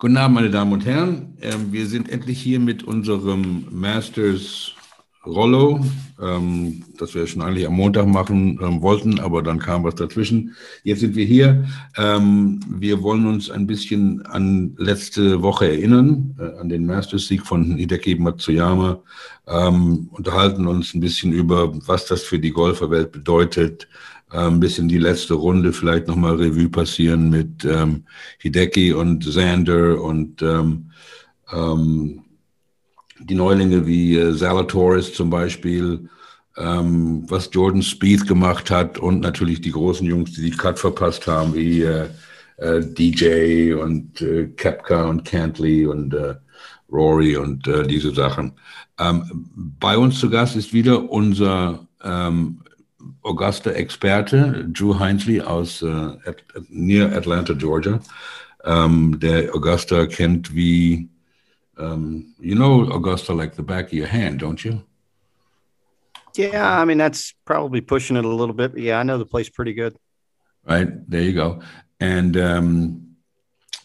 Guten Abend, meine Damen und Herren. Ähm, wir sind endlich hier mit unserem Masters Rollo, ähm, das wir schon eigentlich am Montag machen ähm, wollten, aber dann kam was dazwischen. Jetzt sind wir hier. Ähm, wir wollen uns ein bisschen an letzte Woche erinnern, äh, an den Masters-Sieg von Hideki Matsuyama, ähm, unterhalten uns ein bisschen über, was das für die Golferwelt bedeutet, ein bisschen die letzte Runde vielleicht nochmal Revue passieren mit ähm, Hideki und Xander und ähm, ähm, die Neulinge wie äh, Zalatoris zum Beispiel, ähm, was Jordan Spieth gemacht hat und natürlich die großen Jungs, die die Cut verpasst haben, wie äh, äh, DJ und äh, Kepka und Cantley und äh, Rory und äh, diese Sachen. Ähm, bei uns zu Gast ist wieder unser ähm, Augusta-Experte Drew Heinsley aus äh, At near Atlanta, Georgia, ähm, der Augusta kennt wie, um, you know Augusta like the back of your hand, don't you? Yeah, I mean that's probably pushing it a little bit, but yeah, I know the place pretty good. Right there, you go. And um,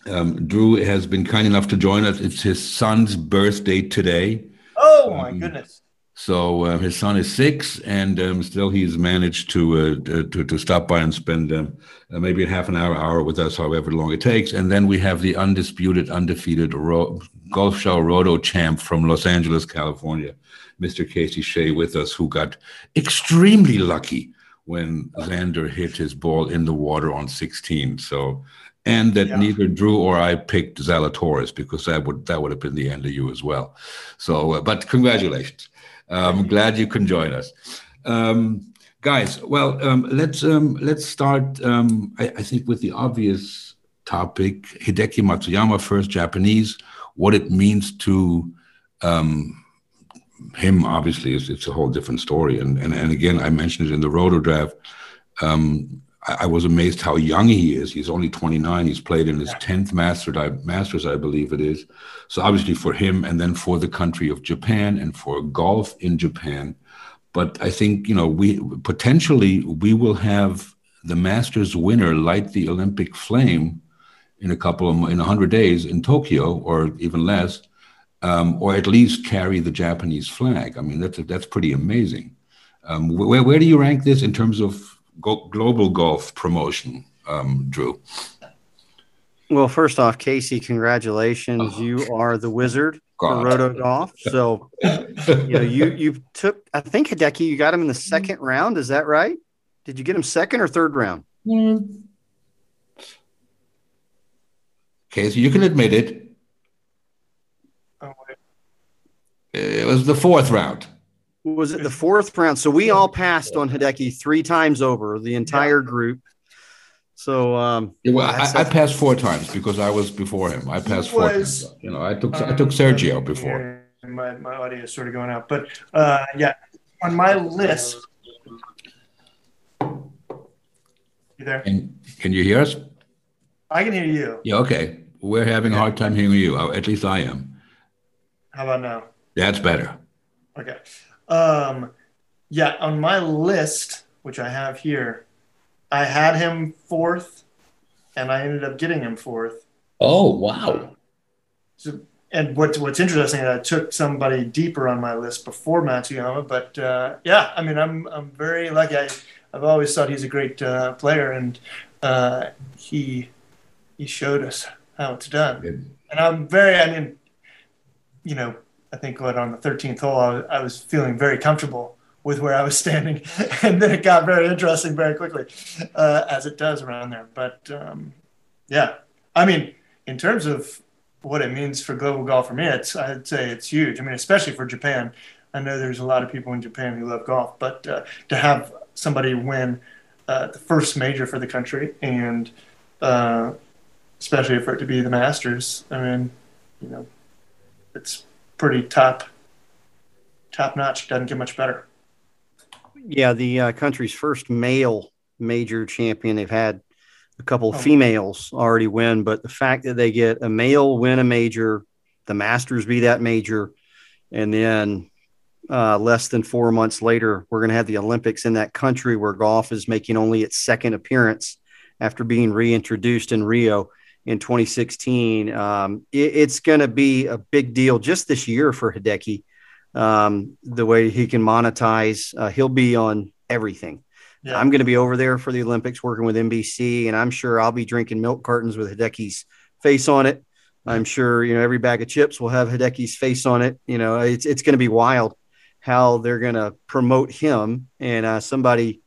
um, Drew has been kind enough to join us. It's his son's birthday today. Oh my goodness! So uh, his son is six, and um, still he's managed to, uh, to to stop by and spend um, uh, maybe a half an hour, hour with us, however long it takes. And then we have the undisputed, undefeated ro- golf show roto champ from Los Angeles, California, Mr. Casey Shea, with us, who got extremely lucky when Xander hit his ball in the water on 16. So, and that yeah. neither Drew or I picked Zalatoris because that would that would have been the end of you as well. So, uh, but congratulations. I'm um, glad you can join us. Um, guys, well, um, let's um, let's start. Um, I, I, think with the obvious topic, Hideki Matsuyama, first Japanese, what it means to um, him. Obviously, is it's a whole different story. And and and again, I mentioned it in the roto draft. I, I was amazed how young he is. He's only 29. He's played in his 10th Master, Masters, I believe it is. So obviously for him, and then for the country of Japan, and for golf in Japan. But I think you know we potentially we will have the Masters winner light the Olympic flame in a couple of in hundred days in Tokyo, or even less, um, or at least carry the Japanese flag. I mean that's that's pretty amazing. Um, where where do you rank this in terms of go- global golf promotion, um, Drew? Well, first off, Casey, congratulations! Oh. You are the wizard God. for Roto Golf. So, you know, you you took. I think Hideki, you got him in the second round. Is that right? Did you get him second or third round? Mm. Casey, you can admit it. Oh, it was the fourth round was it the fourth round? So we all passed on Hideki three times over the entire group. So um, yeah, well, I, I, passed four times because I was before him. I passed four was, times. You know, I took um, I took Sergio before. My my audio is sort of going out, but uh, yeah, on my list. You there? And can you hear us? I can hear you. Yeah. Okay. We're having a hard time hearing you. At least I am. How about now? That's better. Okay. Um, yeah, on my list, which I have here, I had him fourth, and I ended up getting him fourth. Oh wow! So, and what's what's interesting is I took somebody deeper on my list before Matsuyama, but uh, yeah, I mean I'm I'm very lucky. I, I've always thought he's a great uh, player, and uh, he he showed us how it's done. And I'm very, I mean, you know, I think what on the 13th hole, I was, I was feeling very comfortable with where I was standing, and then it got very interesting very quickly, uh, as it does around there. But um, yeah, I mean, in terms of what it means for global golf for me, it's I'd say it's huge. I mean, especially for Japan. I know there's a lot of people in Japan who love golf, but uh, to have somebody win uh, the first major for the country, and uh, especially for it to be the Masters, I mean, you know, it's pretty top top notch. Doesn't get much better. Yeah, the uh, country's first male major champion. They've had a couple oh. females already win, but the fact that they get a male win a major, the Masters be that major, and then uh, less than four months later, we're going to have the Olympics in that country where golf is making only its second appearance after being reintroduced in Rio in 2016. Um, it, it's going to be a big deal just this year for Hideki. Um, the way he can monetize, uh, he'll be on everything. Yeah. I'm going to be over there for the Olympics working with NBC, and I'm sure I'll be drinking milk cartons with Hideki's face on it. I'm sure you know every bag of chips will have Hideki's face on it. You know, it's it's going to be wild how they're going to promote him. And uh, somebody,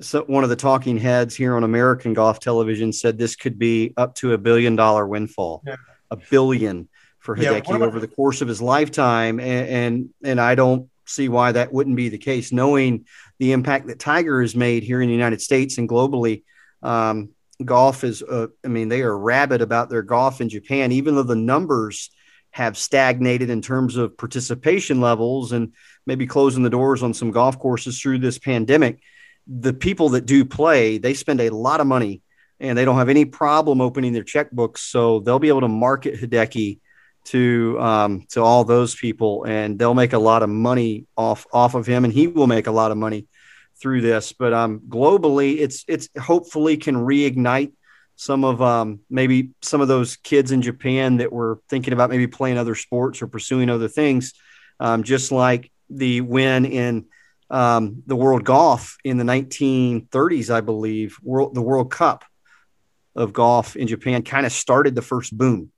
so one of the talking heads here on American Golf Television said this could be up to a billion dollar windfall, yeah. a billion for Hideki yeah, over the course of his lifetime. And, and and I don't see why that wouldn't be the case, knowing the impact that Tiger has made here in the United States and globally. Um, golf is, uh, I mean, they are rabid about their golf in Japan, even though the numbers have stagnated in terms of participation levels and maybe closing the doors on some golf courses through this pandemic. The people that do play, they spend a lot of money and they don't have any problem opening their checkbooks. So they'll be able to market Hideki to um, to all those people, and they'll make a lot of money off off of him, and he will make a lot of money through this. But um, globally, it's it's hopefully can reignite some of um, maybe some of those kids in Japan that were thinking about maybe playing other sports or pursuing other things, um, just like the win in um, the World Golf in the 1930s, I believe, world, the World Cup of golf in Japan kind of started the first boom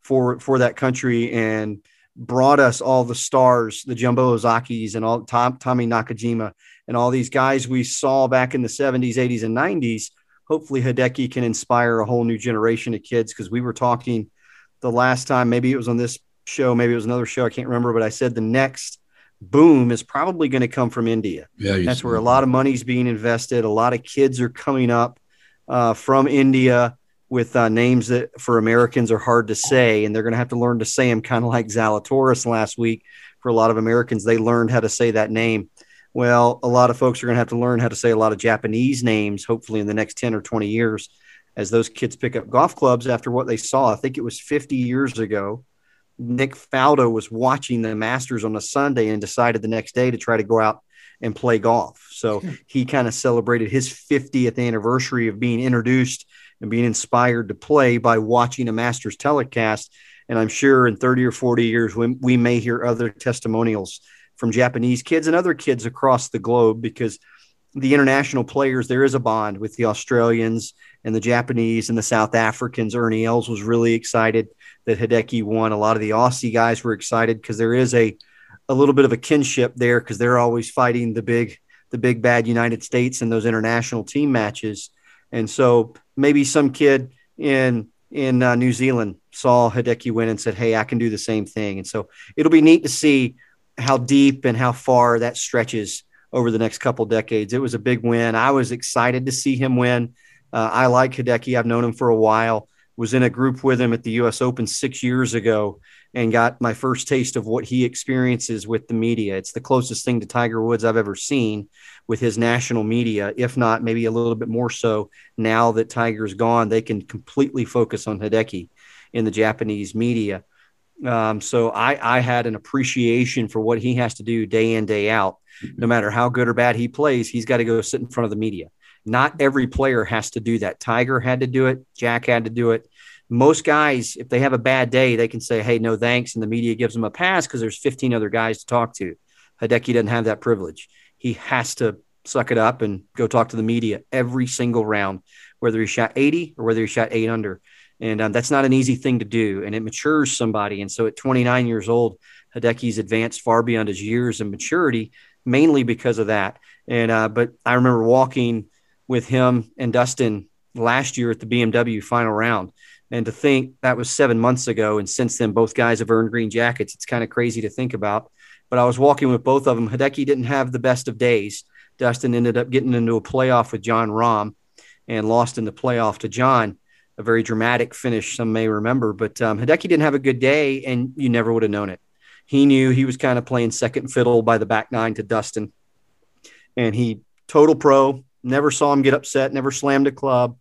for for that country and brought us all the stars, the Jumbo Ozakis and all Tom, Tommy Nakajima and all these guys we saw back in the 70s, 80s, and 90s. Hopefully, Hideki can inspire a whole new generation of kids because we were talking the last time, maybe it was on this show, maybe it was another show, I can't remember, but I said the next boom is probably going to come from India. Yeah, that's where a lot of money is being invested. A lot of kids are coming up uh, from India with uh, names that for Americans are hard to say, and they're going to have to learn to say them, kind of like Zalatoris last week. For a lot of Americans, they learned how to say that name. Well, a lot of folks are going to have to learn how to say a lot of Japanese names, hopefully in the next 10 or 20 years, as those kids pick up golf clubs after what they saw. I think it was 50 years ago. Nick Faldo was watching the Masters on a Sunday and decided the next day to try to go out and play golf. So hmm. he kind of celebrated his 50th anniversary of being introduced and being inspired to play by watching a Masters telecast. And I'm sure in 30 or 40 years, we, we may hear other testimonials from Japanese kids and other kids across the globe because the international players, there is a bond with the Australians and the Japanese and the South Africans. Ernie Els was really excited that Hideki won. A lot of the Aussie guys were excited because there is a a little bit of a kinship there because they're always fighting the big the big bad United States in those international team matches. And so maybe some kid in in uh, New Zealand saw Hideki win and said, "Hey, I can do the same thing." And so it'll be neat to see how deep and how far that stretches over the next couple decades. It was a big win. I was excited to see him win. Uh, I like Hideki. I've known him for a while. Was in a group with him at the U.S. Open six years ago, and got my first taste of what he experiences with the media. It's the closest thing to Tiger Woods I've ever seen with his national media, if not maybe a little bit more so now that Tiger's gone. They can completely focus on Hideki in the Japanese media. Um, so I, I had an appreciation for what he has to do day in, day out. No matter how good or bad he plays, he's got to go sit in front of the media. Not every player has to do that. Tiger had to do it. Jack had to do it most guys, if they have a bad day, they can say, Hey, no thanks. And the media gives them a pass because there's 15 other guys to talk to. Hideki doesn't have that privilege. He has to suck it up and go talk to the media every single round, whether he shot 80 or whether he shot eight under. And um, that's not an easy thing to do. And it matures somebody. And so at 29 years old, Hideki's advanced far beyond his years and maturity, mainly because of that. And, uh, but I remember walking with him and Dustin last year at the BMW final round and to think that was seven months ago, and since then, both guys have earned green jackets. It's kind of crazy to think about. But I was walking with both of them. Hideki didn't have the best of days. Dustin ended up getting into a playoff with Jon Rahm and lost in the playoff to John. A very dramatic finish, some may remember. But um, Hideki didn't have a good day, and you never would have known it. He knew he was kind of playing second fiddle by the back nine to Dustin. And he, total pro, never saw him get upset, never slammed a club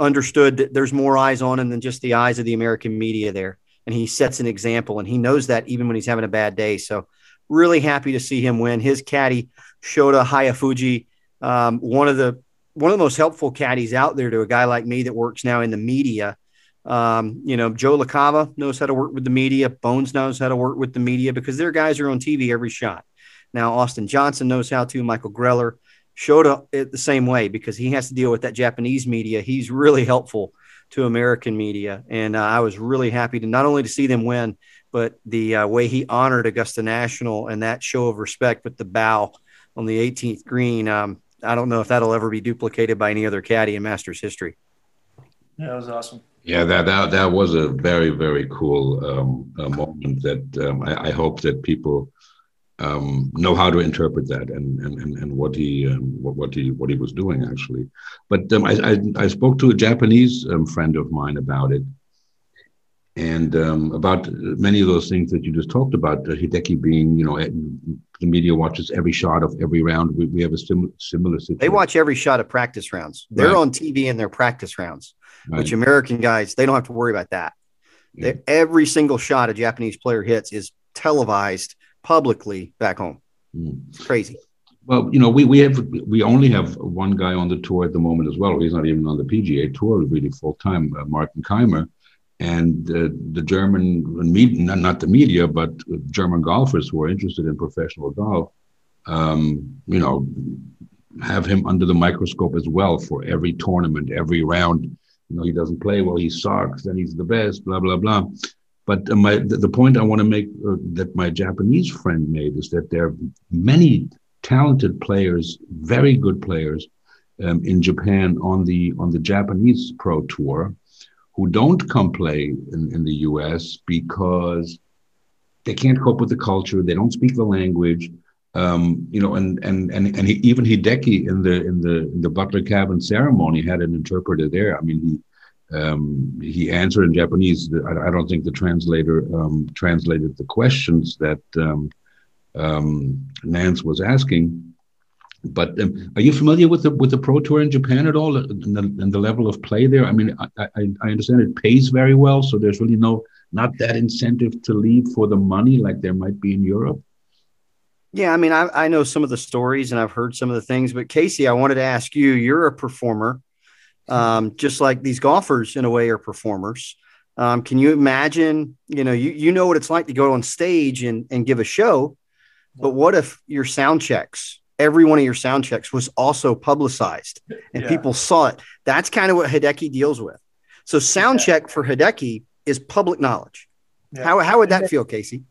understood that there's more eyes on him than just the eyes of the American media there. And he sets an example, and he knows that even when he's having a bad day. So, really happy to see him win. His caddy, Shota Hayafuji, um, one of the one of the most helpful caddies out there to a guy like me that works now in the media. Um, you know, Joe LaCava knows how to work with the media. Bones knows how to work with the media because their guys are on TV every shot. Now, Austin Johnson knows how to. Michael Greller showed up it the same way because he has to deal with that Japanese media. He's really helpful to American media, and uh, I was really happy to not only to see them win, but the uh, way he honored Augusta National and that show of respect with the bow on the 18th green. Um, I don't know if that'll ever be duplicated by any other caddy in Masters history. Yeah, that was awesome. Yeah, that that, that was a very very cool um, uh, moment. That um, I, I, hope that people um, know how to interpret that and and, and, what he um, what, what he what he was doing actually. But um, I, I, I spoke to a Japanese um, friend of mine about it, and um, about many of those things that you just talked about. Uh, Hideki being, you know, the media watches every shot of every round. We, we have a sim- similar situation. They watch every shot of practice rounds. They're right. on TV in their practice rounds, right. which American guys they don't have to worry about that. Yeah. Every single shot a Japanese player hits is televised publicly back home. Mm. Crazy. Well, you know, we, we have we only have one guy on the tour at the moment as well. He's not even on the PGA tour really full time, uh, Martin Kaymer, and uh, the German media, not the media, but German golfers who are interested in professional golf, um, you know, have him under the microscope as well for every tournament, every round. You know, he doesn't play well, he sucks, then he's the best, blah blah blah. But uh, my the, point I want to make uh, that my Japanese friend made is that there are many talented players, very good players, um, in Japan on the on the Japanese pro tour who don't come play in, in the US because they can't cope with the culture, they don't speak the language. Um, you know, and and and and he, even Hideki in the in the in the Butler Cabin ceremony had an interpreter there. I mean, he um, he answered in Japanese. I, I don't think the translator um, translated the questions that um, um, Nantz was asking, but um, are you familiar with the with the pro tour in Japan at all, and the, the level of play there? I mean, I, I, I, understand it pays very well, so there's really no not that incentive to leave for the money like there might be in Europe. Yeah, I mean, I, I know some of the stories and I've heard some of the things, but Casey, I wanted to ask you. You're a performer, um, just like these golfers in a way are performers. Um, can you imagine? You know, you you know what it's like to go on stage and and give a show, but what if your sound checks every one of your sound checks was also publicized and yeah. people saw it. That's kind of what Hideki deals with. So sound yeah. check for Hideki is public knowledge. Yeah. How, how would that feel, Casey?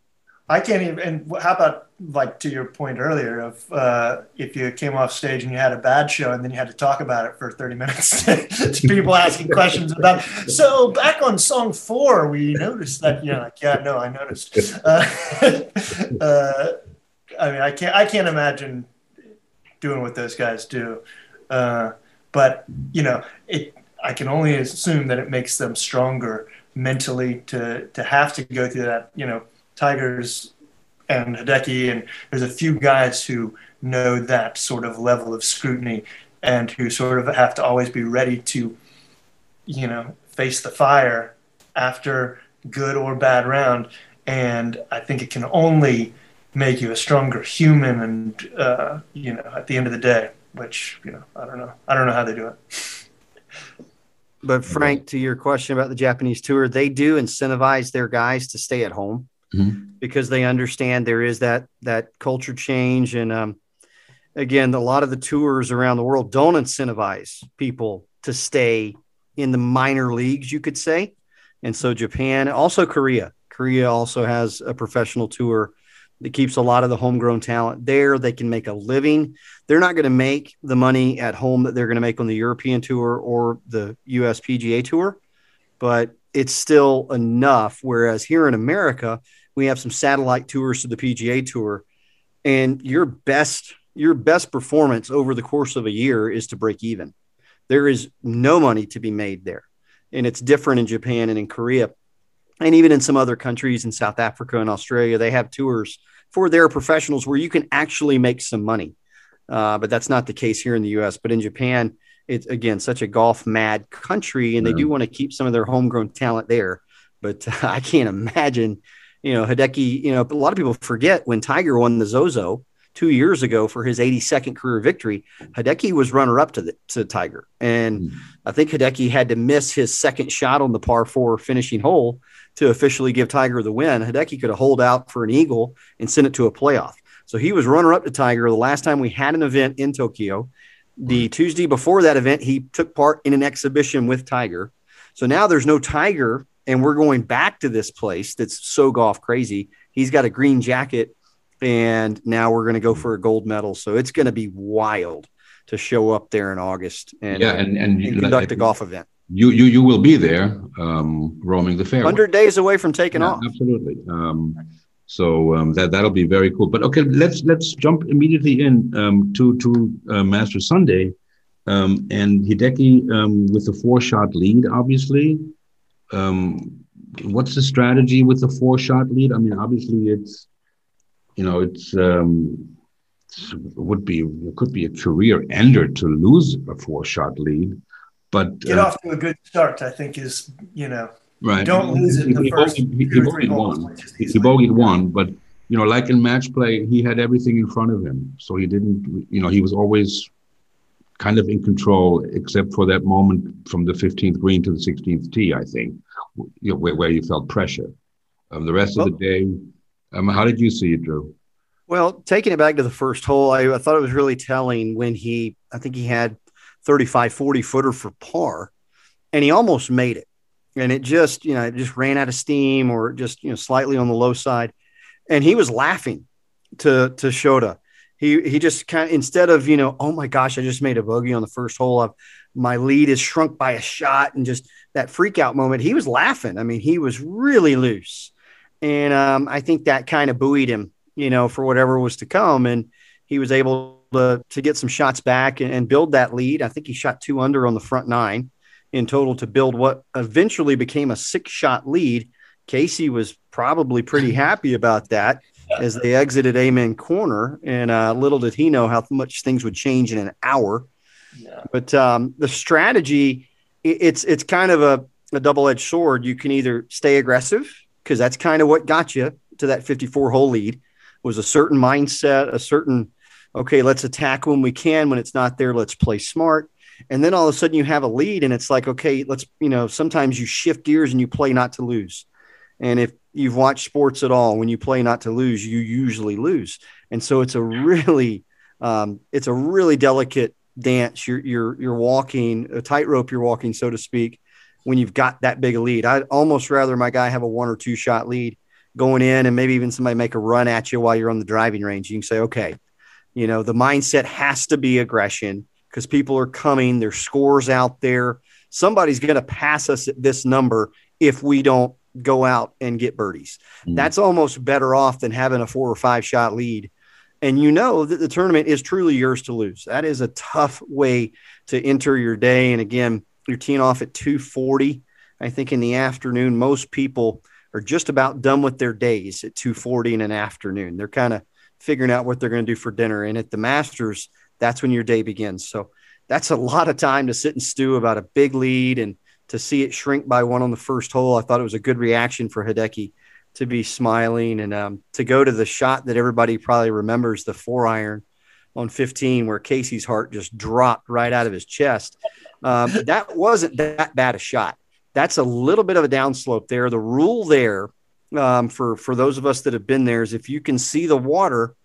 I can't even. And how about like to your point earlier of uh, if you came off stage and you had a bad show and then you had to talk about it for 30 minutes to people asking questions about. So back on song four, we noticed that you know, like yeah, no, I noticed. Uh, uh, I mean, I can't. I can't imagine doing what those guys do. Uh, but you know, it. I can only assume that it makes them stronger mentally to to have to go through that. You know, Tigers and Hideki, and there's a few guys who know that sort of level of scrutiny and who sort of have to always be ready to, you know, face the fire after good or bad round. And I think it can only make you a stronger human and uh, you know at the end of the day which you know i don't know. I don't know how they do it. But frank to your question about the japanese tour they do incentivize their guys to stay at home mm-hmm. because they understand there is that that culture change and um, again a lot of the tours around the world don't incentivize people to stay in the minor leagues you could say and so japan also korea korea also has a professional tour that keeps a lot of the homegrown talent there. They can make a living. They're not going to make the money at home that they're going to make on the European tour or the US PGA tour, but it's still enough. Whereas here in America, we have some satellite tours to the PGA tour, and your best your best performance over the course of a year is to break even. There is no money to be made there. And it's different in Japan and in Korea and even in some other countries in South Africa and Australia, they have tours for their professionals where you can actually make some money. Uh, but that's not the case here in the U.S. But in Japan, it's again such a golf mad country, and they do want to keep some of their homegrown talent there. But I can't imagine, you know, Hideki. You know, a lot of people forget when Tiger won the Zozo two years ago for his 82nd career victory, Hideki was runner up to the to Tiger, and mm. I think Hideki had to miss his second shot on the par four finishing hole to officially give Tiger the win. Hideki could have holed out for an eagle and sent it to a playoff. So he was runner up to Tiger the last time we had an event in Tokyo. The Tuesday before that event, he took part in an exhibition with Tiger. So now there's no Tiger, and we're going back to this place that's so golf crazy. He's got a green jacket, and now we're going to go for a gold medal. So it's going to be wild to show up there in August and, yeah, and, and, and conduct like, a golf event. You you you will be there, um, roaming the fairway. Hundred days away from taking yeah, off. Absolutely. Um, so um, that that'll be very cool. But okay, let's let's jump immediately in um, to to uh, Master Sunday, um, and Hideki um, with the four shot lead. Obviously, um, what's the strategy with the four shot lead? I mean, obviously it's you know it's, um, it's it would be it could be a career ender to lose a four shot lead, but get uh, off to a good start. I think is you know Right. Don't lose it in the he first. He, he bogeyed one. He, he bogeyed one, but you know, like in match play, he had everything in front of him, so he didn't. You know, he was always kind of in control, except for that moment from the 15th green to the 16th tee. I think, you know, where, where you felt pressure. Um, the rest well, of the day, um, how did you see it, Drew? Well, taking it back to the first hole, I, I thought it was really telling when he, I think he had 35, 40 footer for par, and he almost made it and it just you know it just ran out of steam or just you know slightly on the low side and he was laughing to to Shota he he just kind of instead of you know oh my gosh I just made a bogey on the first hole of my lead is shrunk by a shot and just that freak out moment he was laughing. I mean he was really loose. And um, I think that kind of buoyed him you know for whatever was to come. And he was able to to get some shots back and, and build that lead. I think he shot two under on the front nine in total to build what eventually became a six shot lead. Casey was probably pretty happy about that as they exited Amen Corner. And uh, little did he know how much things would change in an hour. Yeah. But um, the strategy, it's it's kind of a, a double edged sword. You can either stay aggressive because that's kind of what got you to that 54 hole lead was a certain mindset, a certain okay, let's attack when we can. When it's not there, let's play smart and then all of a sudden you have a lead and it's like okay let's you know sometimes you shift gears and you play not to lose and if you've watched sports at all when you play not to lose you usually lose and so it's a really um, it's a really delicate dance you're you're you're walking a tightrope you're walking so to speak when you've got that big a lead i'd almost rather my guy have a one or two shot lead going in and maybe even somebody make a run at you while you're on the driving range you can say okay you know the mindset has to be aggression because people are coming. There's scores out there. Somebody's going to pass us at this number if we don't go out and get birdies. Mm. That's almost better off than having a four or five shot lead. And you know that the tournament is truly yours to lose. That is a tough way to enter your day. And again, you're teeing off at 240. I think in the afternoon, most people are just about done with their days at 240 in an afternoon. They're kind of figuring out what they're going to do for dinner. And at the Masters, that's when your day begins. So that's a lot of time to sit and stew about a big lead and to see it shrink by one on the first hole. I thought it was a good reaction for Hideki to be smiling and um, to go to the shot that everybody probably remembers the four iron on 15 where Casey's heart just dropped right out of his chest. Um, that wasn't that bad a shot. That's a little bit of a downslope there. The rule there um, for for those of us that have been there is if you can see the water,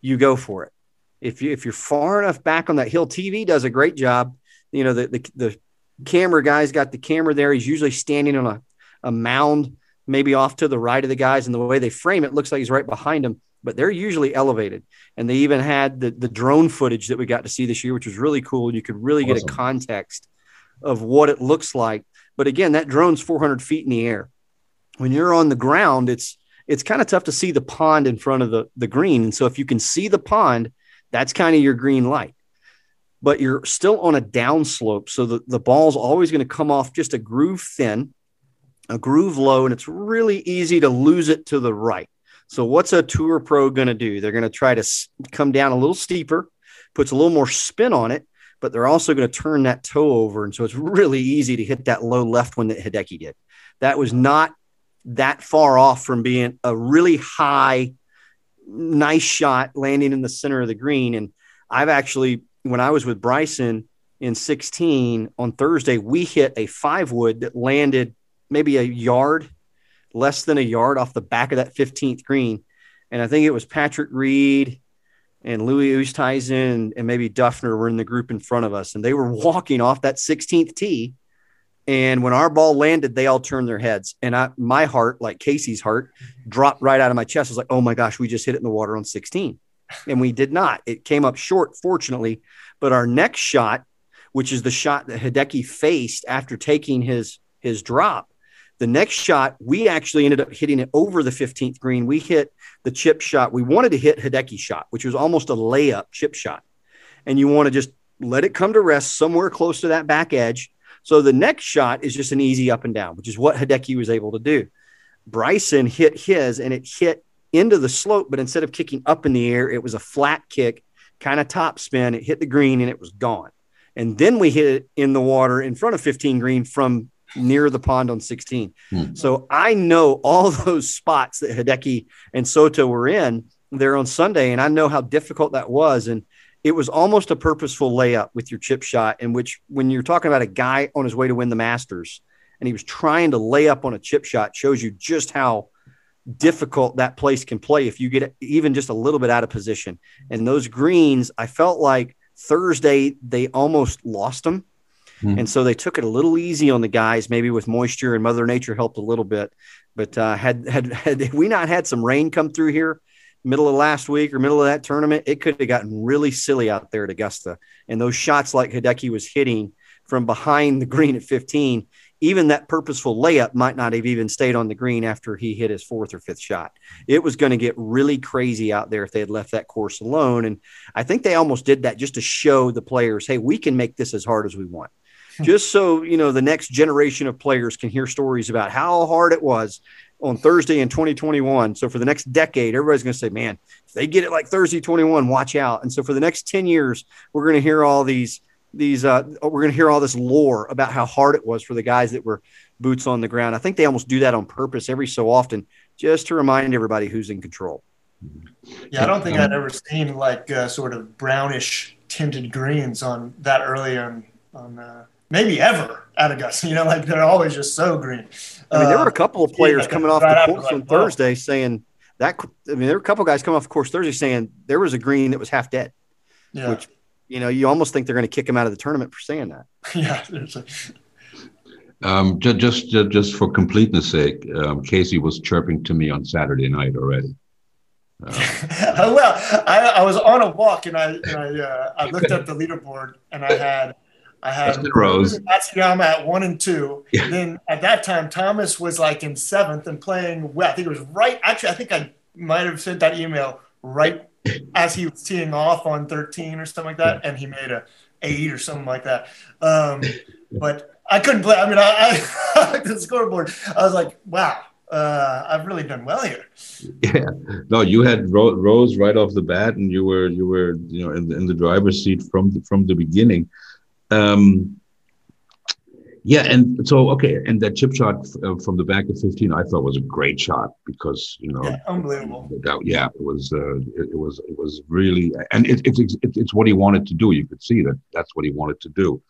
you go for it if you if you're far enough back on that hill, TV does a great job. You know, the the, the camera guy's got the camera there. He's usually standing on a, a mound, maybe off to the right of the guys, and the way they frame it looks like he's right behind them. But they're usually elevated, and they even had the the drone footage that we got to see this year, which was really cool. You could really awesome. get a context of what it looks like. But again, that drone's 400 feet in the air. When you're on the ground, it's it's kind of tough to see the pond in front of the the green. And so if you can see the pond, that's kind of your green light. But you're still on a downslope. So the, the ball's always going to come off just a groove thin, a groove low, and it's really easy to lose it to the right. So what's a tour pro going to do? They're going to try to come down a little steeper, puts a little more spin on it, but they're also going to turn that toe over. And so it's really easy to hit that low left one that Hideki did. That was not that far off from being a really high nice shot landing in the center of the green. And I've actually, when I was with Bryson in 16 on Thursday, we hit a five wood that landed maybe a yard, less than a yard off the back of that 15th green. And I think it was Patrick Reed and Louis Oosthuizen and maybe Dufner were in the group in front of us. And they were walking off that 16th tee. And when our ball landed, they all turned their heads. And I, my heart, like Casey's heart, dropped right out of my chest. I was like, oh my gosh, we just hit it in the water on 16. And we did not. It came up short, fortunately. But our next shot, which is the shot that Hideki faced after taking his his drop, the next shot, we actually ended up hitting it over the 15th green. We hit the chip shot. We wanted to hit Hideki's shot, which was almost a layup chip shot. And you want to just let it come to rest somewhere close to that back edge. So the next shot is just an easy up and down, which is what Hideki was able to do. Bryson hit his and it hit into the slope, but instead of kicking up in the air, it was a flat kick, kind of top spin. It hit the green and it was gone. And then we hit it in the water in front of 15 green from near the pond on 16. Hmm. So I know all those spots that Hideki and Shota were in there on Sunday, and I know how difficult that was. And it was almost a purposeful layup with your chip shot, in which when you're talking about a guy on his way to win the Masters and he was trying to lay up on a chip shot, shows you just how difficult that place can play if you get even just a little bit out of position. And those greens, I felt like Thursday they almost lost them Mm. And so they took it a little easy on the guys, maybe with moisture and Mother Nature helped a little bit. But uh, had, had had we not had some rain come through here, middle of last week or middle of that tournament, it could have gotten really silly out there at Augusta. And those shots like Hideki was hitting from behind the green at 15, even that purposeful layup might not have even stayed on the green after he hit his fourth or fifth shot. It was going to get really crazy out there if they had left that course alone. And I think they almost did that just to show the players, hey, we can make this as hard as we want hmm. just so you know the next generation of players can hear stories about how hard it was on Thursday in 2021. So for the next decade, everybody's going to say, "Man, if they get it like Thursday 21, watch out." And so for the next 10 years, we're going to hear all these these uh, we're going to hear all this lore about how hard it was for the guys that were boots on the ground. I think they almost do that on purpose every so often, just to remind everybody who's in control. Yeah, I don't think I'd ever seen like uh, sort of brownish tinted greens on that early on on uh, maybe ever at Augusta. You know, like they're always just so green. I mean, there were a uh, couple of players yeah, coming off right the course like, on Thursday saying that. I mean, there were a couple guys coming off the course Thursday saying there was a green that was half dead. Yeah. Which you know, you almost think they're going to kick him out of the tournament for saying that. yeah. Um, just, just, just for completeness' sake, um, Casey was chirping to me on Saturday night already. Uh, well, I, I, was on a walk and I, and I, uh, I looked at the leaderboard and I had I had Rose Matsuyama at one and two. Yeah. Then at that time, Thomas was like in seventh and playing well. I think it was right. Actually, I think I might have sent that email right as he was teeing off on 13 or something like that, and he made a eight or something like that. Um, but I couldn't play. I mean, I, I the scoreboard. I was like, wow. Uh, I've really done well here. Yeah, no, you had Rose right off the bat, and you were you were you know in the, in the driver's seat from the, from the beginning. Um, yeah, and so okay, and that chip shot uh, from the back of 15, I thought was a great shot because you know, yeah, unbelievable. That, yeah, it was, uh, it, it, was, it was really, and it, it's it, it's what he wanted to do. You could see that that's what he wanted to do.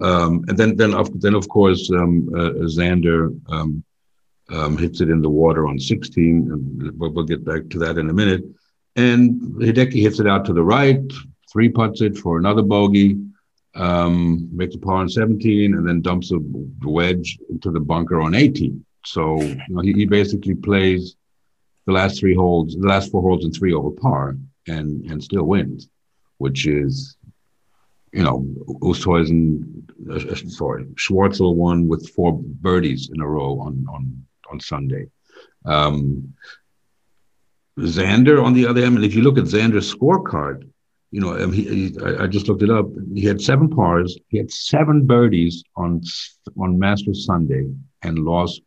Um, and then, then, of, then of course, um, uh, Xander um, um hits it in the water on 16, and we'll, we'll get back to that in a minute. And Hideki hits it out to the right, three putts it for another bogey um, makes a par on 17, and then dumps a wedge into the bunker on 18. So you know, he, he basically plays the last three holes, the last four holes and three over par, and and still wins, which is, you know, Oosthuizen, uh, sorry, Schwartzel won with four birdies in a row on on on Sunday. Um, Xander, on the other hand, and if you look at Xander's scorecard, you know, um, he, he, I just looked it up. He had seven pars. He had seven birdies on on Masters Sunday and lost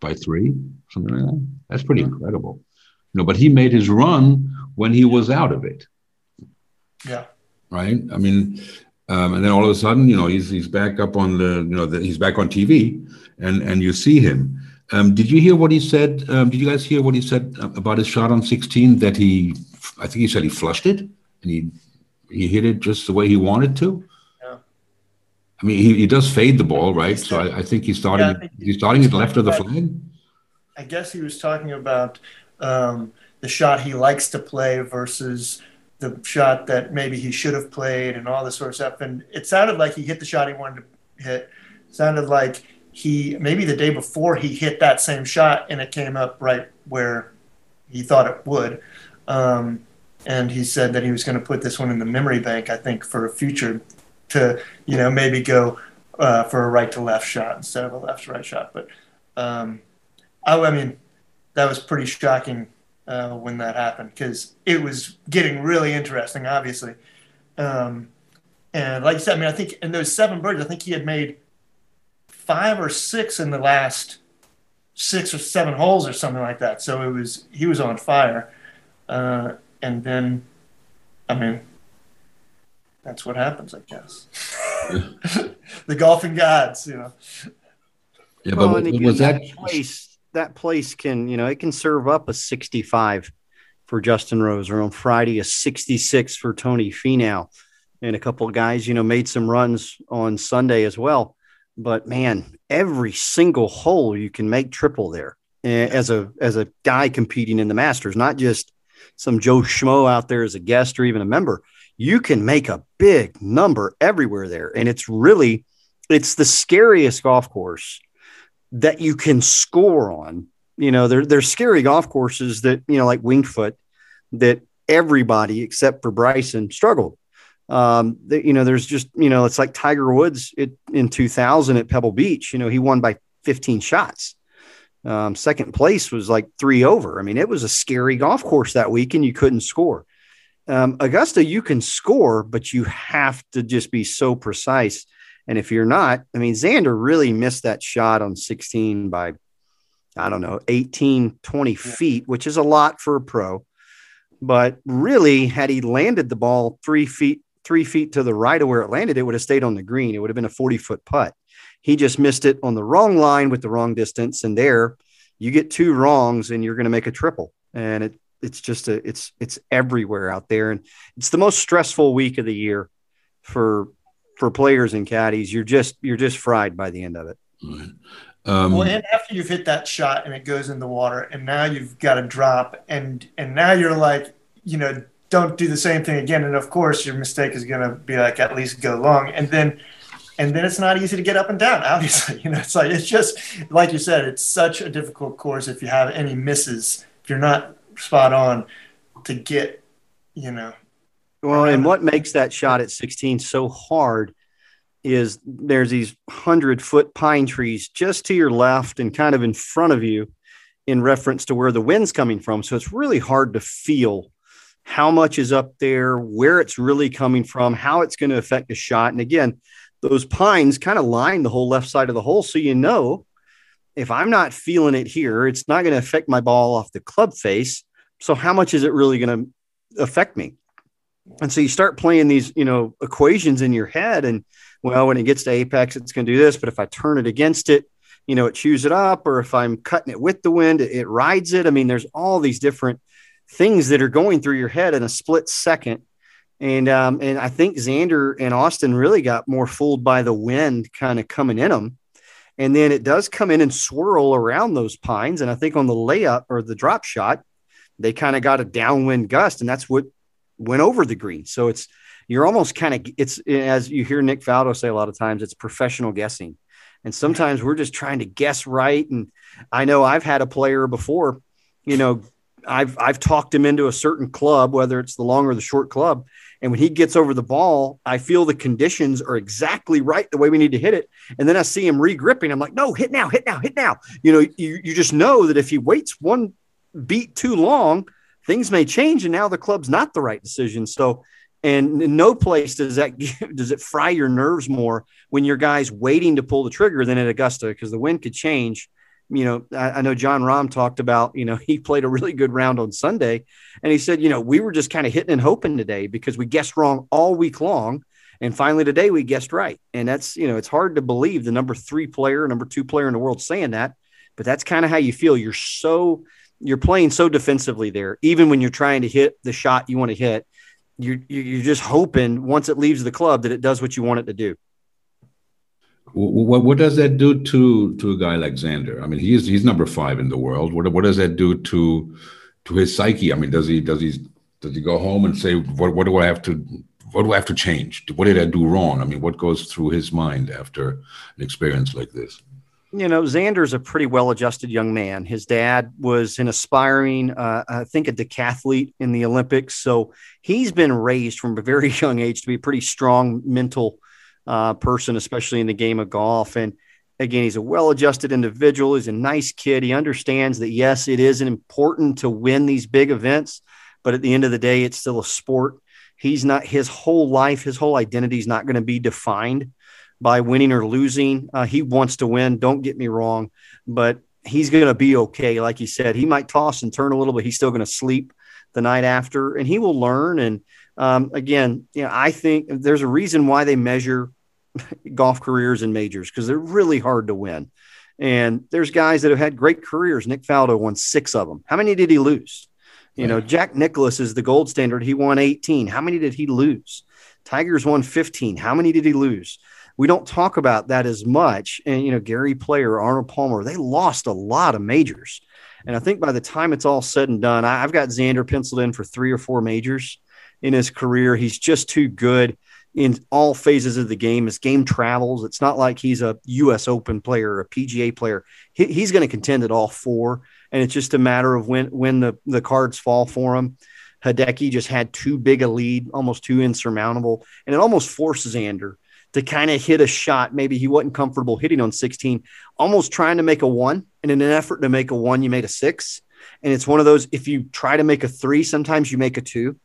by three, something like that. That's pretty incredible. You know, but he made his run when he was out of it. Yeah. Right. I mean, um, and then all of a sudden, you know, he's he's back up on the, you know, the, he's back on TV, and and you see him. Um, did you hear what he said? Um, did you guys hear what he said about his shot on 16? That he, I think he said he flushed it and he he hit it just the way he wanted to. Yeah. I mean, he, he does fade the ball, right? So I, I think he's starting. Yeah, think he's starting at left of the flag. I guess he was talking about um, the shot he likes to play versus the shot that maybe he should have played and all this sort of stuff. And it sounded like he hit the shot he wanted to hit. It sounded like he maybe the day before he hit that same shot and it came up right where he thought it would. Um, and he said that he was going to put this one in the memory bank, I think, for a future to, you know, maybe go uh, for a right to left shot instead of a left to right shot. But um, I, I mean, that was pretty shocking uh, when that happened because it was getting really interesting, obviously. Um, and like you said, I mean, I think in those seven birds, I think he had made five or six in the last six or seven holes or something like that. So it was he was on fire. Uh, and then, I mean, that's what happens, I guess. the golfing gods, you know. Yeah, but Well, was, and again, was that? place that place can you know it can serve up a 65 for Justin Rose or on Friday a 66 for Tony Finau and a couple of guys you know made some runs on Sunday as well but man every single hole you can make triple there eh, as a as a guy competing in the Masters not just some Joe Schmo out there as a guest or even a member you can make a big number everywhere there and it's really it's the scariest golf course that you can score on. You know, there, there's scary golf courses that, you know, like Winged Foot, that everybody except for Bryson struggled. Um, that, you know, there's just, you know, it's like Tiger Woods it, in 2000 at Pebble Beach, you know, he won by 15 shots. Um, second place was like three over. I mean, it was a scary golf course that week and you couldn't score. Um, Augusta, you can score, but you have to just be so precise. And if you're not, I mean, Xander really missed that shot on 16 by, I don't know, 18, 20 feet, which is a lot for a pro. But really, had he landed the ball three feet, three feet to the right of where it landed, it would have stayed on the green. It would have been a 40 foot putt. He just missed it on the wrong line with the wrong distance. And there you get two wrongs and you're going to make a triple. And it, it's just a, it's, it's everywhere out there. And it's the most stressful week of the year for for players and caddies, you're just you're just fried by the end of it. Right. Um, well, and after you've hit that shot and it goes in the water, and now you've got to drop, and and now you're like, you know, don't do the same thing again. And of course, your mistake is going to be like at least go long, and then and then it's not easy to get up and down. Obviously, you know, it's like it's just like you said, it's such a difficult course if you have any misses, if you're not spot on, to get, you know, well, and what makes that shot at 16 so hard is there's these hundred foot pine trees just to your left and kind of in front of you in reference to where the wind's coming from. So it's really hard to feel how much is up there, where it's really coming from, how it's going to affect the shot. And again, those pines kind of line the whole left side of the hole. So you know, if I'm not feeling it here, it's not going to affect my ball off the club face. So how much is it really going to affect me? And so you start playing these, you know, equations in your head. And well, when it gets to apex, it's going to do this. But if I turn it against it, you know, it chews it up. Or if I'm cutting it with the wind, it, rides it. I mean, there's all these different things that are going through your head in a split second. And um, and I think Xander and Austin really got more fooled by the wind kind of coming in them. And then it does come in and swirl around those pines. And I think on the layup or the drop shot, they kind of got a downwind gust. And that's what went over the green. So it's you're almost kind of it's as you hear Nick Faldo say a lot of times, it's professional guessing. And sometimes we're just trying to guess right. And I know I've had a player before, you know, I've I've talked him into a certain club, whether it's the long or the short club. And when he gets over the ball, I feel the conditions are exactly right the way we need to hit it. And then I see him re-gripping. I'm like, no, hit now, hit now, hit now. You know, you, you just know that if he waits one beat too long, things may change and now the club's not the right decision so and in no place does that does it fry your nerves more when your guy's waiting to pull the trigger than at augusta because the wind could change you know I, I, know Jon rahm talked about you know he played a really good round on sunday and he said you know we were just kind of hitting and hoping today because we guessed wrong all week long and finally today we guessed right and that's you know it's hard to believe the number three player number two player in the world saying that but that's kind of how you feel. You're so you're playing so defensively there, even when you're trying to hit the shot you want to hit. You're you're just hoping once it leaves the club that it does what you want it to do. What what does that do to to a guy like Xander? I mean, he's he's number five in the world. What what does that do to to his psyche? I mean, does he does he does he go home and say what what do I have to what do I have to change? What did I do wrong? I mean, what goes through his mind after an experience like this? You know, Xander's a pretty well-adjusted young man. His dad was an aspiring, uh, I think, a decathlete in the Olympics. So he's been raised from a very young age to be a pretty strong mental uh, person, especially in the game of golf. And again, he's a well adjusted individual. He's a nice kid. He understands that, yes, it is important to win these big events, but at the end of the day, it's still a sport. He's not, his whole life, his whole identity is not going to be defined by winning or losing. Uh, he wants to win. Don't get me wrong, but he's going to be okay. Like you said, he might toss and turn a little, but he's still going to sleep the night after and he will learn. And um, again, you know, I think there's a reason why they measure golf careers and majors because they're really hard to win. And there's guys that have had great careers. Nick Faldo won six of them. How many did he lose? You know, Jack Nicklaus is the gold standard. He won 18. How many did he lose? Tigers won 15. How many did he lose? We don't talk about that as much. And, you know, Gary Player, Arnold Palmer, they lost a lot of majors. And I think by the time it's all said and done, I, have got Xander penciled in for three or four majors in his career. He's just too good in all phases of the game. His game travels. It's not like he's a U.S. Open player or a PGA player. He, he's going to contend at all four, and it's just a matter of when when the the cards fall for him. Hideki just had too big a lead, almost too insurmountable, and it almost forces Xander to kind of hit a shot. Maybe he wasn't comfortable hitting on 16, almost trying to make a one. And in an effort to make a one, you made a six. And it's one of those, if you try to make a three, sometimes you make a two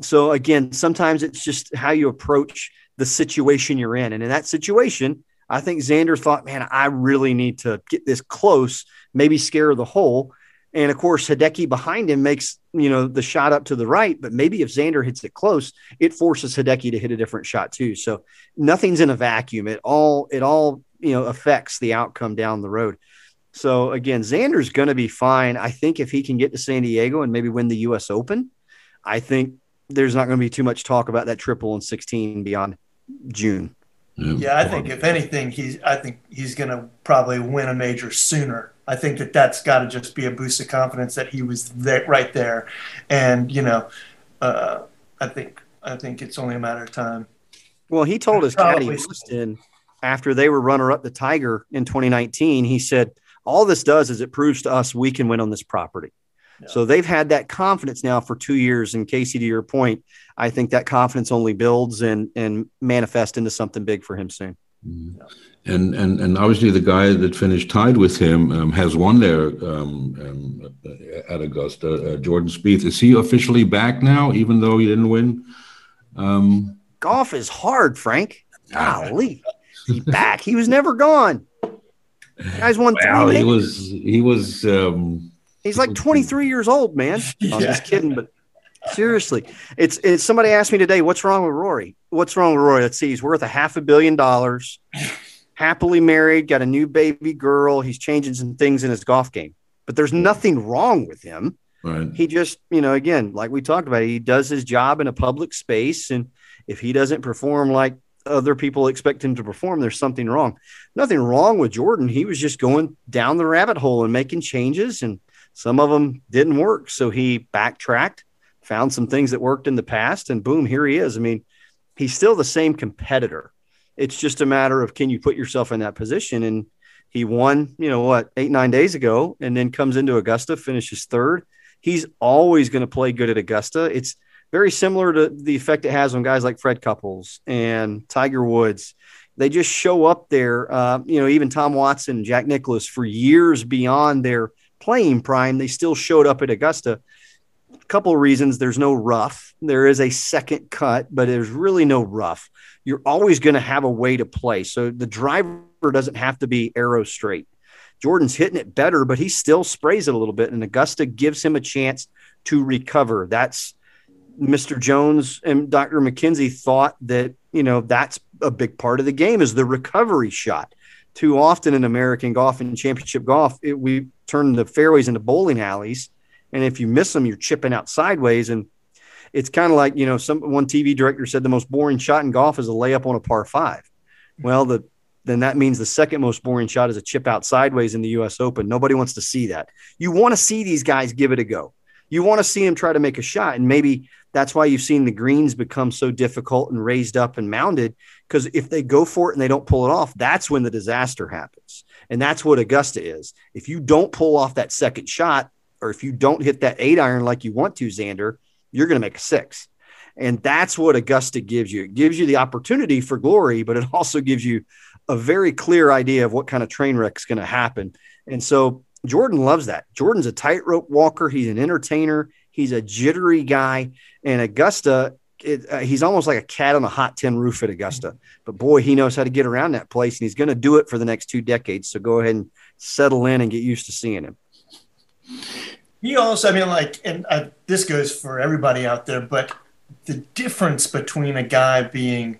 so again, sometimes it's just how you approach the situation you're in. And in that situation, I think Xander thought, man, I really need to get this close, maybe scare the hole. And of course, Hideki behind him makes, you know, the shot up to the right. But maybe if Xander hits it close, it forces Hideki to hit a different shot too. So nothing's in a vacuum. It all, it all, you know, affects the outcome down the road. So again, Xander's going to be fine. I think if he can get to San Diego and maybe win the US Open, I think there's not going to be too much talk about that triple and 16 beyond June. Yeah, I think if anything, he's I think he's going to probably win a major sooner. I think that that's got to just be a boost of confidence that he was there, right there, and you know, uh, I think I think it's only a matter of time. Well, he told his caddy Boston after they were runner up the Tiger in 2019. He said, "All this does is it proves to us we can win on this property." So they've had that confidence now for two years. And Casey, to your point, I think that confidence only builds and and manifests into something big for him soon. Mm-hmm. Yeah. And and and obviously the guy that finished tied with him um, has won there um, um, at Augusta. Uh, Jordan Spieth is he officially back now, even though he didn't win? Um, Golf is hard, Frank. Golly, he back. He was never gone. guys won. Well, he was he was um, He's like 23 years old, man. I'm just kidding, but seriously, it's it's somebody asked me today, what's wrong with Rory? What's wrong with Rory? Let's see, he's worth a half a billion dollars, happily married, got a new baby girl. He's changing some things in his golf game, but there's nothing wrong with him. Right. He just, you know, again, like we talked about, he does his job in a public space, and if he doesn't perform like other people expect him to perform, there's something wrong. Nothing wrong with Jordan. He was just going down the rabbit hole and making changes and some of them didn't work. So he backtracked, found some things that worked in the past, and boom, here he is. I mean, he's still the same competitor. It's just a matter of can you put yourself in that position? And he won, you know, what, eight, nine days ago, and then comes into Augusta, finishes third. He's always going to play good at Augusta. It's very similar to the effect it has on guys like Fred Couples and Tiger Woods. They just show up there, uh, you know, even Tom Watson, Jack Nicklaus for years beyond their playing prime, they still showed up at Augusta. A couple of reasons there's no rough. There is a second cut, but there's really no rough. You're always going to have a way to play. So the driver doesn't have to be arrow straight. Jordan's hitting it better, but he still sprays it a little bit, and Augusta gives him a chance to recover. That's Mr. Jones and Dr. MacKenzie thought that, you know, that's a big part of the game is the recovery shot too often in American golf and championship golf, it, we turn the fairways into bowling alleys. And if you miss them, you're chipping out sideways. And it's kind of like, you know, some one TV director said the most boring shot in golf is a layup on a par five. Well, the then that means the second most boring shot is a chip out sideways in the US Open. Nobody wants to see that. You want to see these guys give it a go. You want to see them try to make a shot. And maybe that's why you've seen the greens become so difficult and raised up and mounded. Because if they go for it and they don't pull it off, that's when the disaster happens. And that's what Augusta is. If you don't pull off that second shot, or if you don't hit that eight iron like you want to, Xander, you're going to make a six. And that's what Augusta gives you. It gives you the opportunity for glory, but it also gives you a very clear idea of what kind of train wreck is going to happen. And so Jordan loves that. Jordan's a tightrope walker. He's an entertainer. He's a jittery guy. And Augusta, it, uh, he's almost like a cat on a hot tin roof at Augusta. But boy, he knows how to get around that place, and he's going to do it for the next two decades. So go ahead and settle in and get used to seeing him. He also, I mean, like, and uh, this goes for everybody out there, but the difference between a guy being,